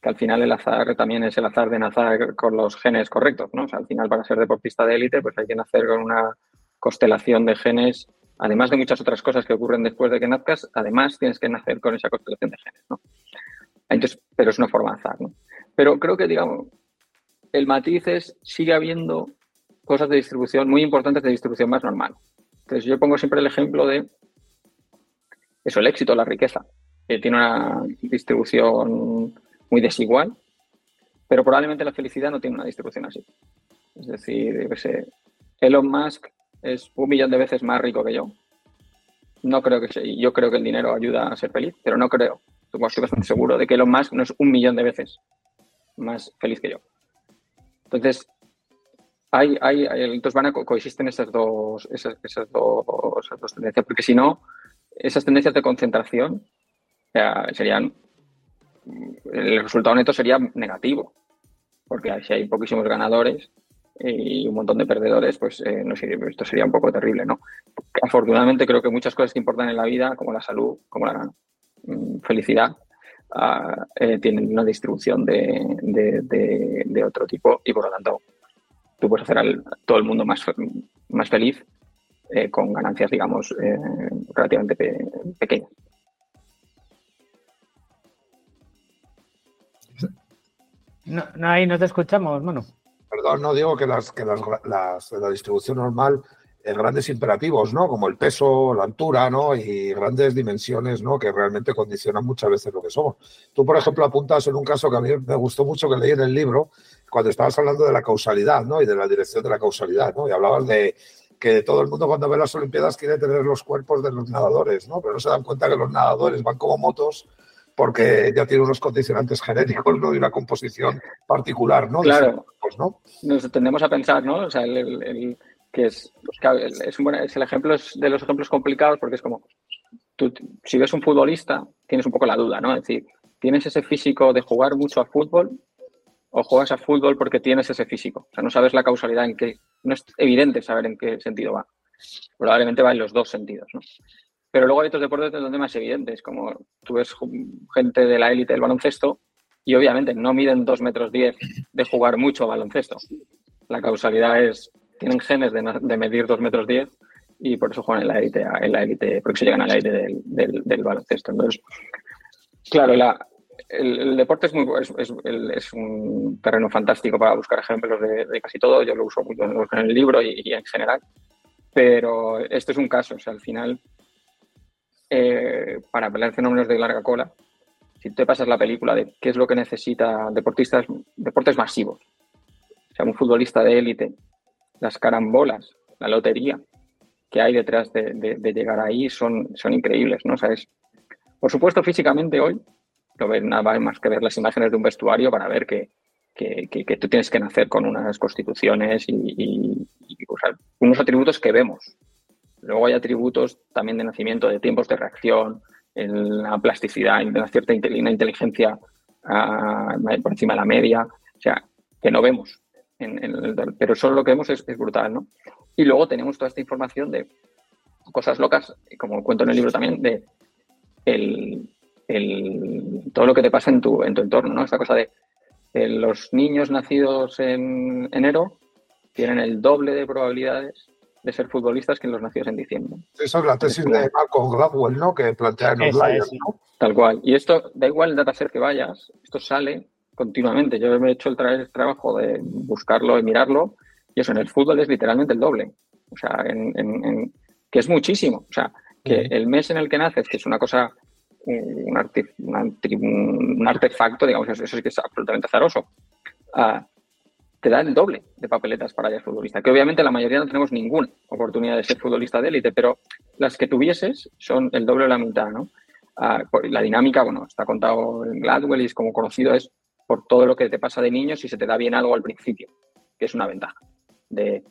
que al final el azar también es el azar de nacer con los genes correctos, ¿no? al final para ser deportista de élite pues hay que nacer con una constelación de genes, además de muchas otras cosas que ocurren después de que nazcas, además tienes que nacer con esa constelación de genes, ¿no? Entonces, pero es una forma de azar, ¿no? Pero creo que, digamos, el matiz es, sigue habiendo cosas de distribución muy importantes de distribución más normal. Entonces, yo pongo siempre el ejemplo de eso, el éxito, la riqueza. tiene una distribución muy desigual, pero probablemente la felicidad no tiene una distribución así. Es decir, Elon Musk es un millón de veces más rico que yo. No creo que sea, yo creo que el dinero ayuda a ser feliz, pero no creo, estoy bastante seguro de que Elon Musk no es un millón de veces más feliz que yo. Entonces, hay, hay, entonces van a coexisten esas dos, esas, dos, tendencias, porque si no, esas tendencias de concentración serían, el resultado neto sería negativo, porque si hay poquísimos ganadores y un montón de perdedores, pues eh, no sé, esto sería un poco terrible, ¿no? Afortunadamente creo que muchas cosas que importan en la vida, como la salud, como la mm, felicidad, eh, tienen una distribución de, de otro tipo y por lo tanto tú puedes hacer a todo el mundo más, más feliz eh, con ganancias, digamos, eh, relativamente pequeñas. No, no, ahí no te escuchamos, bueno. Perdón, no digo que las que las, la distribución normal eh, grandes imperativos, ¿no? Como el peso, la altura, ¿no? Y grandes dimensiones, ¿no? Que realmente condicionan muchas veces lo que somos. Tú, por ejemplo, apuntas en un caso que a mí me gustó mucho que leí en el libro, cuando estabas hablando de la causalidad, ¿no? Y de la dirección de la causalidad, ¿no? Y hablabas de que todo el mundo cuando ve las Olimpiadas quiere tener los cuerpos de los nadadores, ¿no? Pero no se dan cuenta que los nadadores van como motos porque ya tienen unos condicionantes genéticos, ¿no? Y una composición particular, ¿no? Claro. ¿no? Nos tendemos a pensar, ¿no? O sea, el, que es, pues, es, un es el ejemplo de los ejemplos complicados porque es como, tú, si ves un futbolista, tienes un poco la duda, ¿no? Es decir, ¿tienes ese físico de jugar mucho a fútbol o juegas a fútbol porque tienes ese físico. O sea, no sabes la causalidad en qué, no es evidente saber en qué sentido va. Probablemente va en los dos sentidos, ¿no? Pero luego hay otros deportes donde más evidentes, como tú ves gente de la élite del baloncesto y obviamente no miden dos metros diez de jugar mucho baloncesto. La causalidad es, tienen genes de, medir dos metros diez y por eso juegan en la élite, en la élite, porque llegan a la élite del, del, del baloncesto. Entonces, claro, la, el, deporte es, un terreno fantástico para buscar ejemplos de, casi todo. Yo lo uso mucho en el libro y, en general. Pero este es un caso. Al final, eh, para pelear fenómenos de larga cola, si te pasas la película de qué es lo que necesita deportistas, deportes masivos, o sea, un futbolista de élite, las carambolas, la lotería que hay detrás de, llegar ahí son, son increíbles, ¿no? O por supuesto, físicamente hoy ver nada más que ver las imágenes de un vestuario para ver que, tú tienes que nacer con unas constituciones y, unos atributos que vemos. Luego hay atributos también de nacimiento, de tiempos de reacción, en la plasticidad, en la cierta inteligencia ah, por encima de la media, o sea, que no vemos. pero solo lo que vemos es, brutal, ¿no? Y luego tenemos toda esta información de cosas locas, como cuento en el libro también, de el, todo lo que te pasa en tu, en tu entorno, ¿no? Esta cosa de los niños nacidos en enero tienen el doble de probabilidades de ser futbolistas que los nacidos en diciembre. Esa es la tesis de Malcolm Gladwell, ¿no? Que plantea en Outlier, ¿no? Tal cual. Y esto, da igual el dataset que vayas, esto sale continuamente. Yo me he hecho el, trabajo de buscarlo y mirarlo, y eso en el fútbol es literalmente el doble. O sea, en, que es muchísimo. O sea, que el mes en el que naces, que es una cosa, un, artefacto, digamos, eso, sí que es absolutamente azaroso, ah, te da el doble de papeletas para ser futbolista. Que obviamente la mayoría no tenemos ninguna oportunidad de ser futbolista de élite, pero las que tuvieses son el doble o la mitad, ¿no? Ah, la dinámica, bueno, está contado en Gladwell y es como conocido, es por todo lo que te pasa de niño si se te da bien algo al principio, que es una ventaja. De,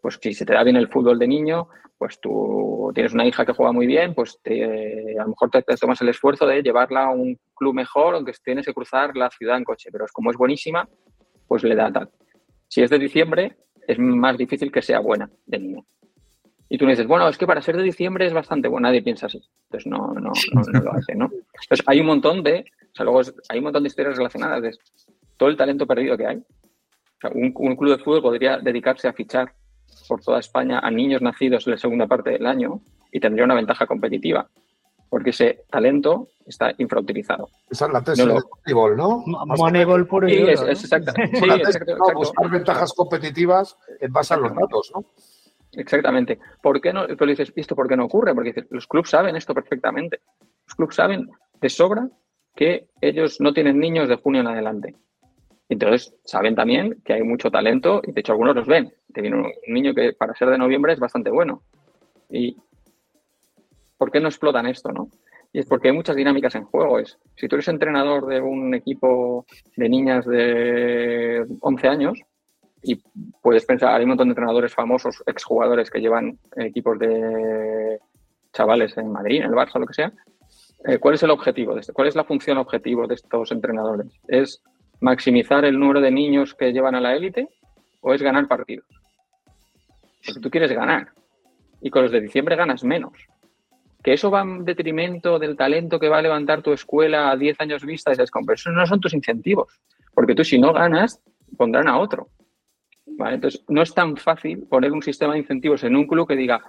pues si se te da bien el fútbol de niño, pues tú tienes una hija que juega muy bien, pues a lo mejor te, tomas el esfuerzo de llevarla a un club mejor, aunque tienes que cruzar la ciudad en coche, pero es como es buenísima, pues le da tal. Si es de diciembre, es más difícil que sea buena de niño. Y tú me dices, bueno, es que para ser de diciembre es bastante bueno, nadie piensa así. Entonces no, no, no, lo hace, ¿no? Entonces hay un montón de, o sea, luego hay un montón de historias relacionadas de todo el talento perdido que hay. O sea, un, club de fútbol podría dedicarse a fichar por toda España a niños nacidos en la segunda parte del año y tendría una ventaja competitiva, porque ese talento está infrautilizado. Esa es la tesis de Moneyball, ¿no? Moneyball puro y sí, es, es exacto. Sí, exacto, buscar ventajas competitivas en base a los datos, ¿no? Exactamente. ¿Por qué no? Pero dices, ¿esto por qué no ocurre? Porque los clubes saben esto perfectamente. Los clubes saben de sobra que ellos no tienen niños de junio en adelante. Entonces, saben también que hay mucho talento y de hecho algunos los ven. Te viene un niño que para ser de noviembre es bastante bueno. ¿Y por qué no explotan esto, no? Y es porque hay muchas dinámicas en juego. Es, si tú eres entrenador de un equipo de niñas de 11 años, y puedes pensar, hay un montón de entrenadores famosos, exjugadores que llevan equipos de chavales en Madrid, en el Barça, lo que sea. Eh, ¿Cuál es el objetivo? De esto? ¿Cuál es la función objetivo de estos entrenadores? ¿Es maximizar el número de niños que llevan a la élite o es ganar partidos? Porque tú quieres ganar y con los de diciembre ganas menos. Que eso va en detrimento del talento que va a levantar tu escuela a 10 años vista, esas esos no son tus incentivos. Porque tú si no ganas, pondrán a otro. Entonces, no es tan fácil poner un sistema de incentivos en un club que diga,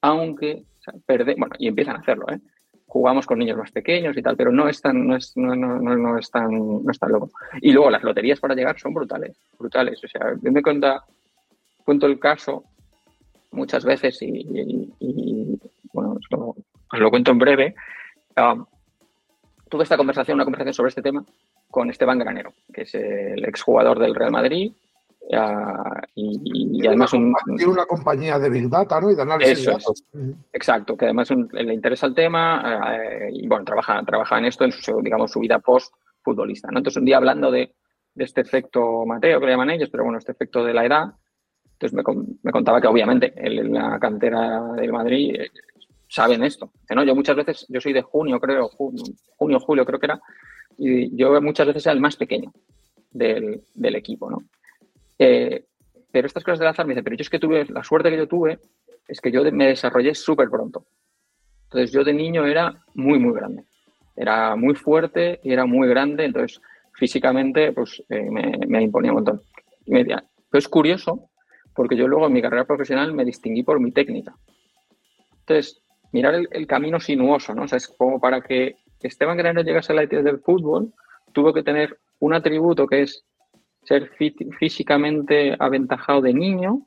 aunque perde, bueno, y empiezan a hacerlo, ¿eh? Jugamos con niños más pequeños y tal, pero no es tan, no es, no, no, no, es tan, no es tan loco. Y luego las loterías para llegar son brutales, brutales. O sea, yo me cuenta, cuento el caso muchas veces y, bueno, os lo, cuento en breve. Um, tuve esta conversación, una conversación sobre este tema con Esteban Granero, que es el exjugador del Real Madrid, y, además un, tiene una compañía de Big Data ¿no? y de análisis de datos. exacto, que además le interesa el tema eh, y bueno, trabaja, trabaja en esto en su, digamos, su vida post futbolista. ¿no? Entonces un día hablando de, de, este efecto Mateo, que le llaman ellos, pero bueno, este efecto de la edad, entonces me, me contaba que obviamente en la cantera del Madrid eh, saben esto. ¿no? Yo muchas veces, yo soy de junio, creo, junio, julio creo que era, y yo muchas veces era el más pequeño del, del equipo, ¿no? Eh, pero estas cosas del azar me dicen, pero yo es que tuve, la suerte que yo tuve es que yo me desarrollé súper pronto. Entonces yo de niño era muy, muy grande. Era muy fuerte y era muy grande, entonces físicamente pues eh, me, imponía un montón. Pero es curioso porque yo luego en mi carrera profesional me distinguí por mi técnica. Entonces, mirar el, camino sinuoso, ¿no? O sea, es como para que Esteban Granero llegase a la IT del fútbol, tuvo que tener un atributo que es ser físicamente aventajado de niño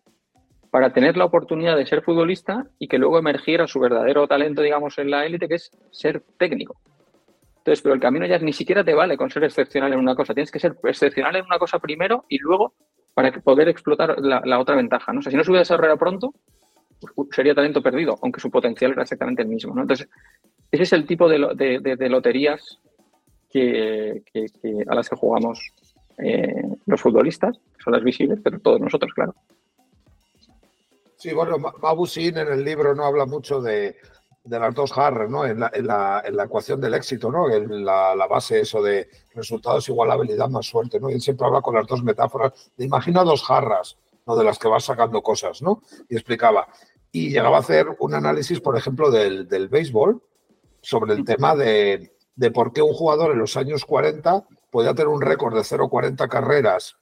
para tener la oportunidad de ser futbolista y que luego emergiera su verdadero talento, digamos, en la élite, que es ser técnico. Entonces, pero el camino ya ni siquiera te vale con ser excepcional en una cosa. Tienes que ser excepcional en una cosa primero y luego para poder explotar la, otra ventaja. ¿no? Si no se hubiera desarrollado pronto, sería talento perdido, aunque su potencial era exactamente el mismo. Entonces, ese es el tipo de, loterías que, a las que jugamos eh, los futbolistas, que son las visibles, pero todos nosotros, claro. Sí, bueno, Mabusin en el libro no habla mucho de, las dos jarras, ¿no? En la, en, la, en la, ecuación del éxito, ¿no? En la, base eso de resultados igual habilidad más suerte, ¿no? Y él siempre habla con las dos metáforas de imagina dos jarras, ¿no? De las que vas sacando cosas, ¿no? Y explicaba. Y llegaba a hacer un análisis, por ejemplo, del, del béisbol sobre el tema de, de por qué un jugador en los años 40 podía tener un récord de 0,40 carreras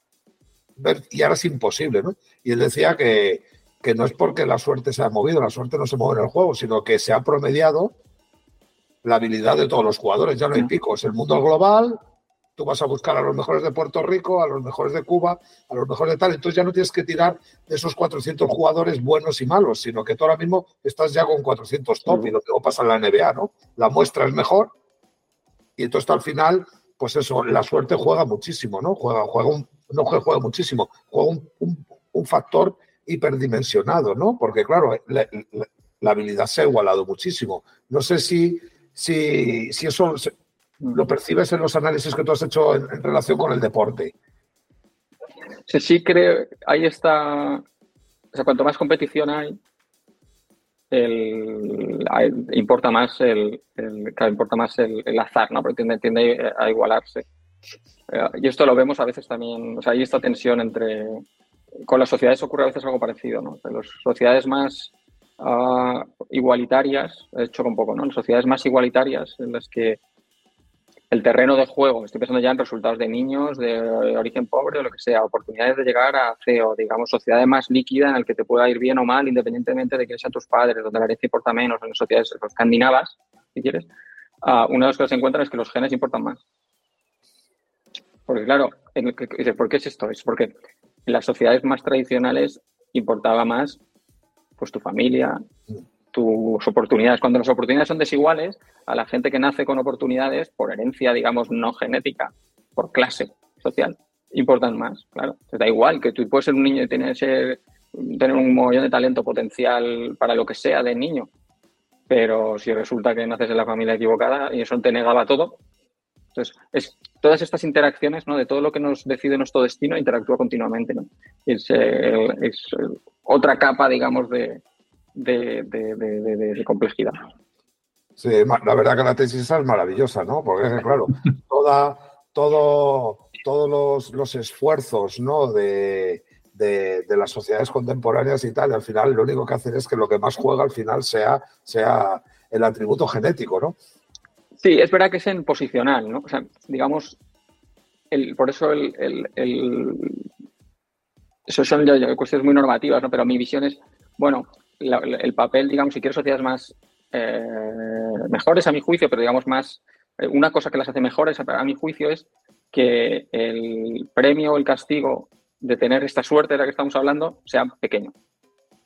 y ahora es imposible, ¿no? Y él decía que, que no es porque la suerte se ha movido, la suerte no se mueve en el juego, sino que se ha promediado la habilidad de todos los jugadores. Ya no hay picos. El mundo es global, tú vas a buscar a los mejores de Puerto Rico, a los mejores de Cuba, a los mejores de tal. Entonces ya no tienes que tirar de esos 400 jugadores buenos y malos, sino que tú ahora mismo estás ya con 400 top y lo que pasa en la NBA, ¿no? La muestra es mejor y entonces al final, pues eso, la suerte juega muchísimo, ¿no? Juega, juega un, no juega muchísimo, juega un, factor hiperdimensionado, ¿no? Porque claro, la, habilidad se ha igualado muchísimo. No sé si, si, si eso lo percibes en los análisis que tú has hecho en, relación con el deporte. Sí, sí creo, ahí está, o sea, cuanto más competición hay, el, importa más el, importa más el, azar, ¿no? Porque tiende, a igualarse. Eh, y esto lo vemos a veces también, o sea, hay esta tensión entre, con las sociedades ocurre a veces algo parecido, ¿no? En las sociedades más uh, igualitarias, he hecho un poco, ¿no? En sociedades más igualitarias en las que el terreno de juego, estoy pensando ya en resultados de niños de origen pobre o lo que sea, oportunidades de llegar a CEO, digamos, sociedad más líquida en el que te pueda ir bien o mal, independientemente de quiénes sean tus padres, donde la herencia importa menos, en sociedades escandinavas, si quieres, uh, una de las cosas que encuentran es que los genes importan más. Porque claro, ¿por qué es esto? Es porque en las sociedades más tradicionales importaba más pues tu familia, tus oportunidades. Cuando las oportunidades son desiguales, a la gente que nace con oportunidades por herencia, digamos, no genética, por clase social, importan más, claro. Te da igual que tú puedes ser un niño y tener, tener un montón de talento potencial para lo que sea de niño, pero si resulta que naces en la familia equivocada y eso te negaba todo, entonces es todas estas interacciones, ¿no? De todo lo que nos decide nuestro destino interactúa continuamente, ¿no? Es, eh, es otra capa, digamos, de, de, complejidad. Sí, la verdad que la tesis es maravillosa, ¿no? Porque, claro, toda, todo, todos los, esfuerzos ¿no? de, las sociedades contemporáneas y tal, al final lo único que hacen es que lo que más juega al final sea, sea el atributo genético, ¿no? Sí, es verdad que es en posicional, ¿no? O sea, digamos, el, por eso el, el, eso son cuestiones muy normativas, ¿no? Pero mi visión es, bueno, el papel, digamos, si quieres sociedades más eh, mejores a mi juicio, pero digamos más, eh, una cosa que las hace mejores a, mi juicio es que el premio o el castigo de tener esta suerte de la que estamos hablando sea pequeño.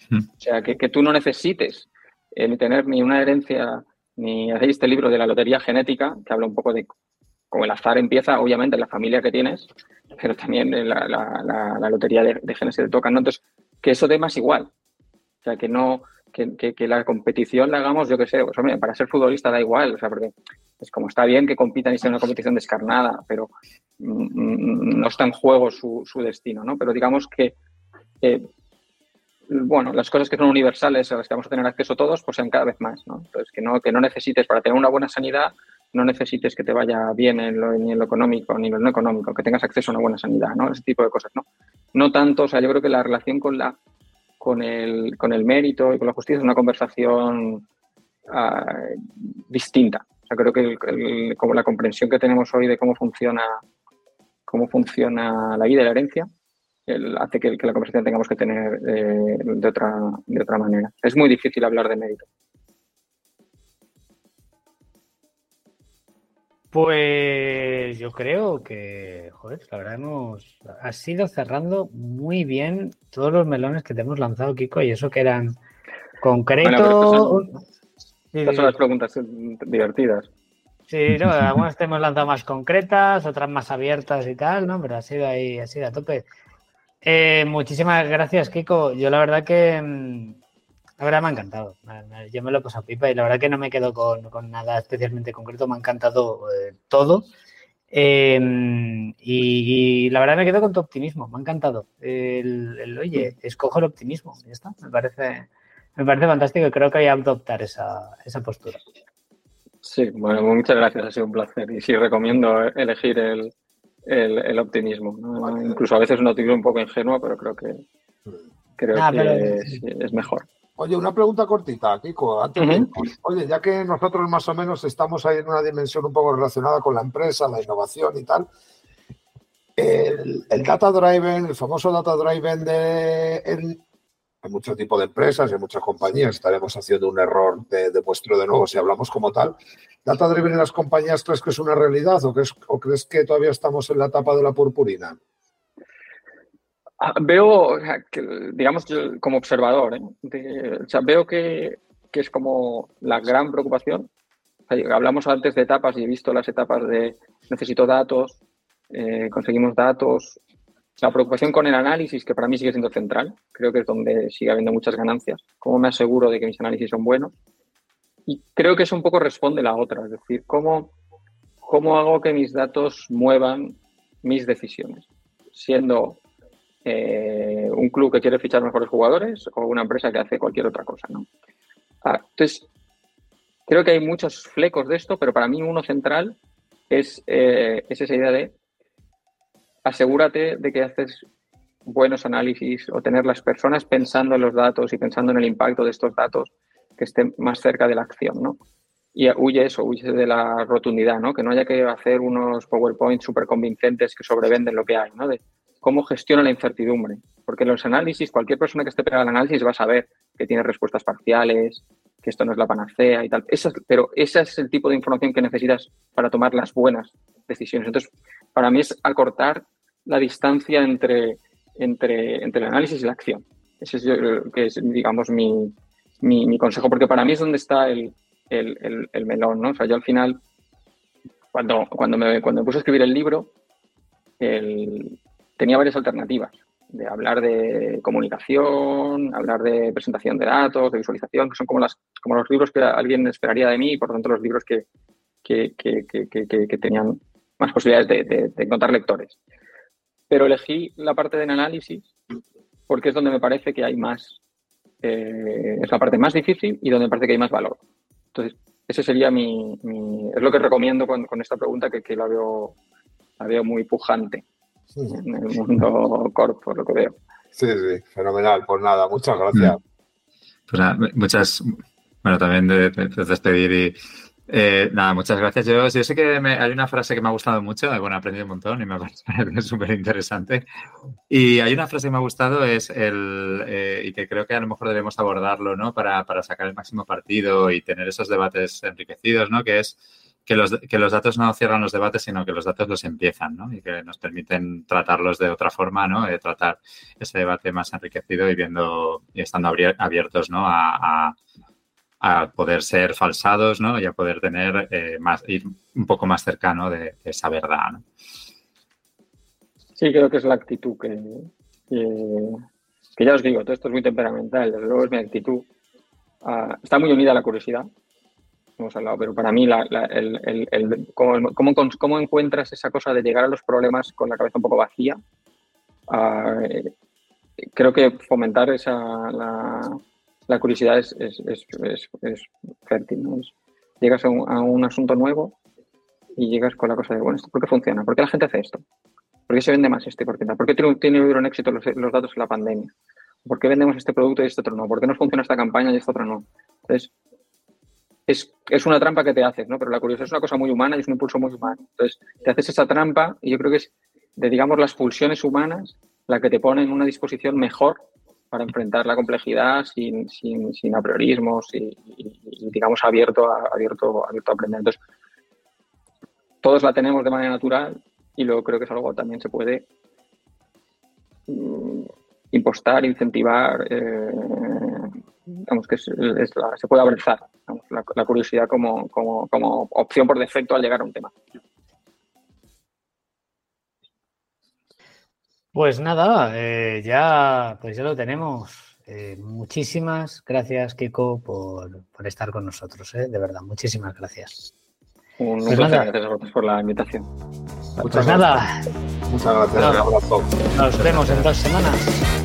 Hmm. O sea, que, tú no necesites eh, ni tener ni una herencia, ni hacéis este libro de la lotería genética, que habla un poco de cómo el azar empieza, obviamente, en la familia que tienes, pero también en la, lotería de, genes que te tocan. Entonces, que eso dé más igual. O sea, que no, que, la competición la hagamos, yo qué sé, pues, para ser futbolista da igual, o sea, porque es como está bien que compitan y sea una competición descarnada, pero mm, mm, no está en juego su, destino, ¿no? Pero digamos que, bueno, las cosas que son universales a las que vamos a tener acceso todos, pues sean cada vez más, ¿no? Entonces, que no, que no necesites, para tener una buena sanidad, no necesites que te vaya bien en lo, ni en lo económico ni en lo no económico, que tengas acceso a una buena sanidad, ¿no? Ese tipo de cosas, ¿no? No tanto, o sea, yo creo que la relación con la con el, con el mérito y con la justicia es una conversación ah, distinta. Creo que como la comprensión que tenemos hoy de cómo funciona, cómo funciona la vida y la herencia hace que, la conversación tengamos que tener eh, de, otra, de otra manera. Es muy difícil hablar de mérito. Pues yo creo que, joder, la verdad hemos ha sido cerrando muy bien todos los melones que te hemos lanzado, Kiko, y eso que eran concretos. estas son las preguntas divertidas. Sí, no, algunas te hemos lanzado más concretas, otras más abiertas y tal, ¿no? Pero ha sido ahí, ha sido a tope. Eh, muchísimas gracias, Kiko. Yo la verdad que mm, la verdad me ha encantado. Yo me lo he pasado pipa y la verdad que no me quedo con, nada especialmente concreto. Me ha encantado eh, todo. Em, y, la verdad me quedo con tu optimismo. Me ha encantado. El, oye, escojo el optimismo. Ya está. Me parece, me parece fantástico y creo que hay que adoptar esa, postura. Sí, bueno, muchas gracias. Ha sido un placer. Y sí, recomiendo elegir el, optimismo. Incluso a veces un optimismo un poco ingenuo, pero creo que, creo ah, que es mejor. Oye, una pregunta cortita, Kiko. Oye, ya que nosotros más o menos estamos ahí en una dimensión un poco relacionada con la empresa, la innovación y tal, el, data driven, el famoso data driven de en mucho tipo de empresas y muchas compañías estaremos haciendo un error de, demuestro de nuevo si hablamos como tal. ¿Data driven en las compañías crees que es una realidad o crees, o crees que todavía estamos en la etapa de la purpurina? Ah, veo, digamos, como observador, ¿eh? veo que, es como la gran preocupación. hablamos antes de etapas y he visto las etapas de necesito datos, eh, conseguimos datos, la preocupación con el análisis, que para mí sigue siendo central, creo que es donde sigue habiendo muchas ganancias. ¿Cómo me aseguro de que mis análisis son buenos? Y creo que eso un poco responde la otra, es decir, ¿cómo, cómo hago que mis datos muevan mis decisiones? Siendo eh, un club que quiere fichar mejores jugadores o una empresa que hace cualquier otra cosa, ¿no? Ah, entonces, creo que hay muchos flecos de esto, pero para mí uno central es, eh, es esa idea de asegúrate de que haces buenos análisis o tener las personas pensando en los datos y pensando en el impacto de estos datos que estén más cerca de la acción, ¿no? Y huye eso, huye de la rotundidad, ¿no? Que no haya que hacer unos PowerPoint súper convincentes que sobrevenden lo que hay, ¿no? Cómo gestiona la incertidumbre. Porque en los análisis, cualquier persona que esté pegada al análisis va a saber que tiene respuestas parciales, que esto no es la panacea y tal. pero ese es el tipo de información que necesitas para tomar las buenas decisiones. Entonces, para mí es acortar la distancia entre, entre, entre el análisis y la acción. Ese es, que es digamos, mi, mi, consejo, porque para mí es donde está el, el, el, melón, ¿no? O sea, yo al final, cuando, cuando, me, cuando me puse a escribir el libro, tenía varias alternativas de hablar de comunicación, hablar de presentación de datos, de visualización, que son como, las, como los libros que alguien esperaría de mí y por lo tanto los libros que, que, que, que tenían más posibilidades de, encontrar lectores. Pero elegí la parte del análisis porque es donde me parece que hay más, eh, es la parte más difícil y donde me parece que hay más valor. Entonces, ese sería mi, es lo que recomiendo con, esta pregunta que, que la, veo, la veo muy pujante en el mundo corp, por lo que veo. Sí, sí, fenomenal. Pues nada, muchas gracias. Pues nada, muchas, bueno, también de, de despedir y eh, nada, muchas gracias. Yo, yo sé que hay una frase que me ha gustado mucho, bueno, he aprendido un montón y me parece súper interesante. Y hay una frase que me ha gustado, es el, eh, y que creo que a lo mejor debemos abordarlo, ¿no? Para, para, sacar el máximo partido y tener esos debates enriquecidos, ¿no? Que es que los, que los datos no cierran los debates, sino que los datos los empiezan, ¿no? Y que nos permiten tratarlos de otra forma, ¿no? De tratar ese debate más enriquecido y viendo y estando abiertos, ¿no? a poder ser falsados, ¿no? Y a poder tener eh, más, ir un poco más cercano de, esa verdad. Sí, creo que es la actitud que, que, ya os digo, todo esto es muy temperamental, desde luego es mi actitud. Ah, está muy unida a la curiosidad, hemos hablado, pero para mí la, el, el, cómo, cómo, encuentras esa cosa de llegar a los problemas con la cabeza un poco vacía. Eh, creo que fomentar esa, la, la curiosidad es, fértil. llegas a un, asunto nuevo y llegas con la cosa de, bueno, ¿por qué funciona? ¿Por qué la gente hace esto? ¿Por qué se vende más este? ¿Por qué, ¿Por qué un éxito los, datos en la pandemia? ¿Por qué vendemos este producto y este otro no? ¿Por qué no funciona esta campaña y esta otra no? Entonces, es, una trampa que te haces, ¿no? Pero la curiosidad es una cosa muy humana y es un impulso muy humano. Entonces, te haces esa trampa y yo creo que es de, digamos, las pulsiones humanas la que te pone en una disposición mejor para enfrentar la complejidad sin, sin, sin apriorismos y, digamos, abierto a, abierto, abierto a aprender. Entonces, todos la tenemos de manera natural y luego creo que es algo que también se puede mm, impostar, incentivar, eh, digamos que se puede abrazar la, curiosidad como, como, como opción por defecto al llegar a un tema. Pues nada, eh, ya, pues ya lo tenemos. Eh, muchísimas gracias, Kiko, por, por estar con nosotros, eh, de verdad, muchísimas gracias. Un pues gracias a vosotros por la invitación. Pues nada. Muchas gracias, un abrazo. Nos vemos en dos semanas.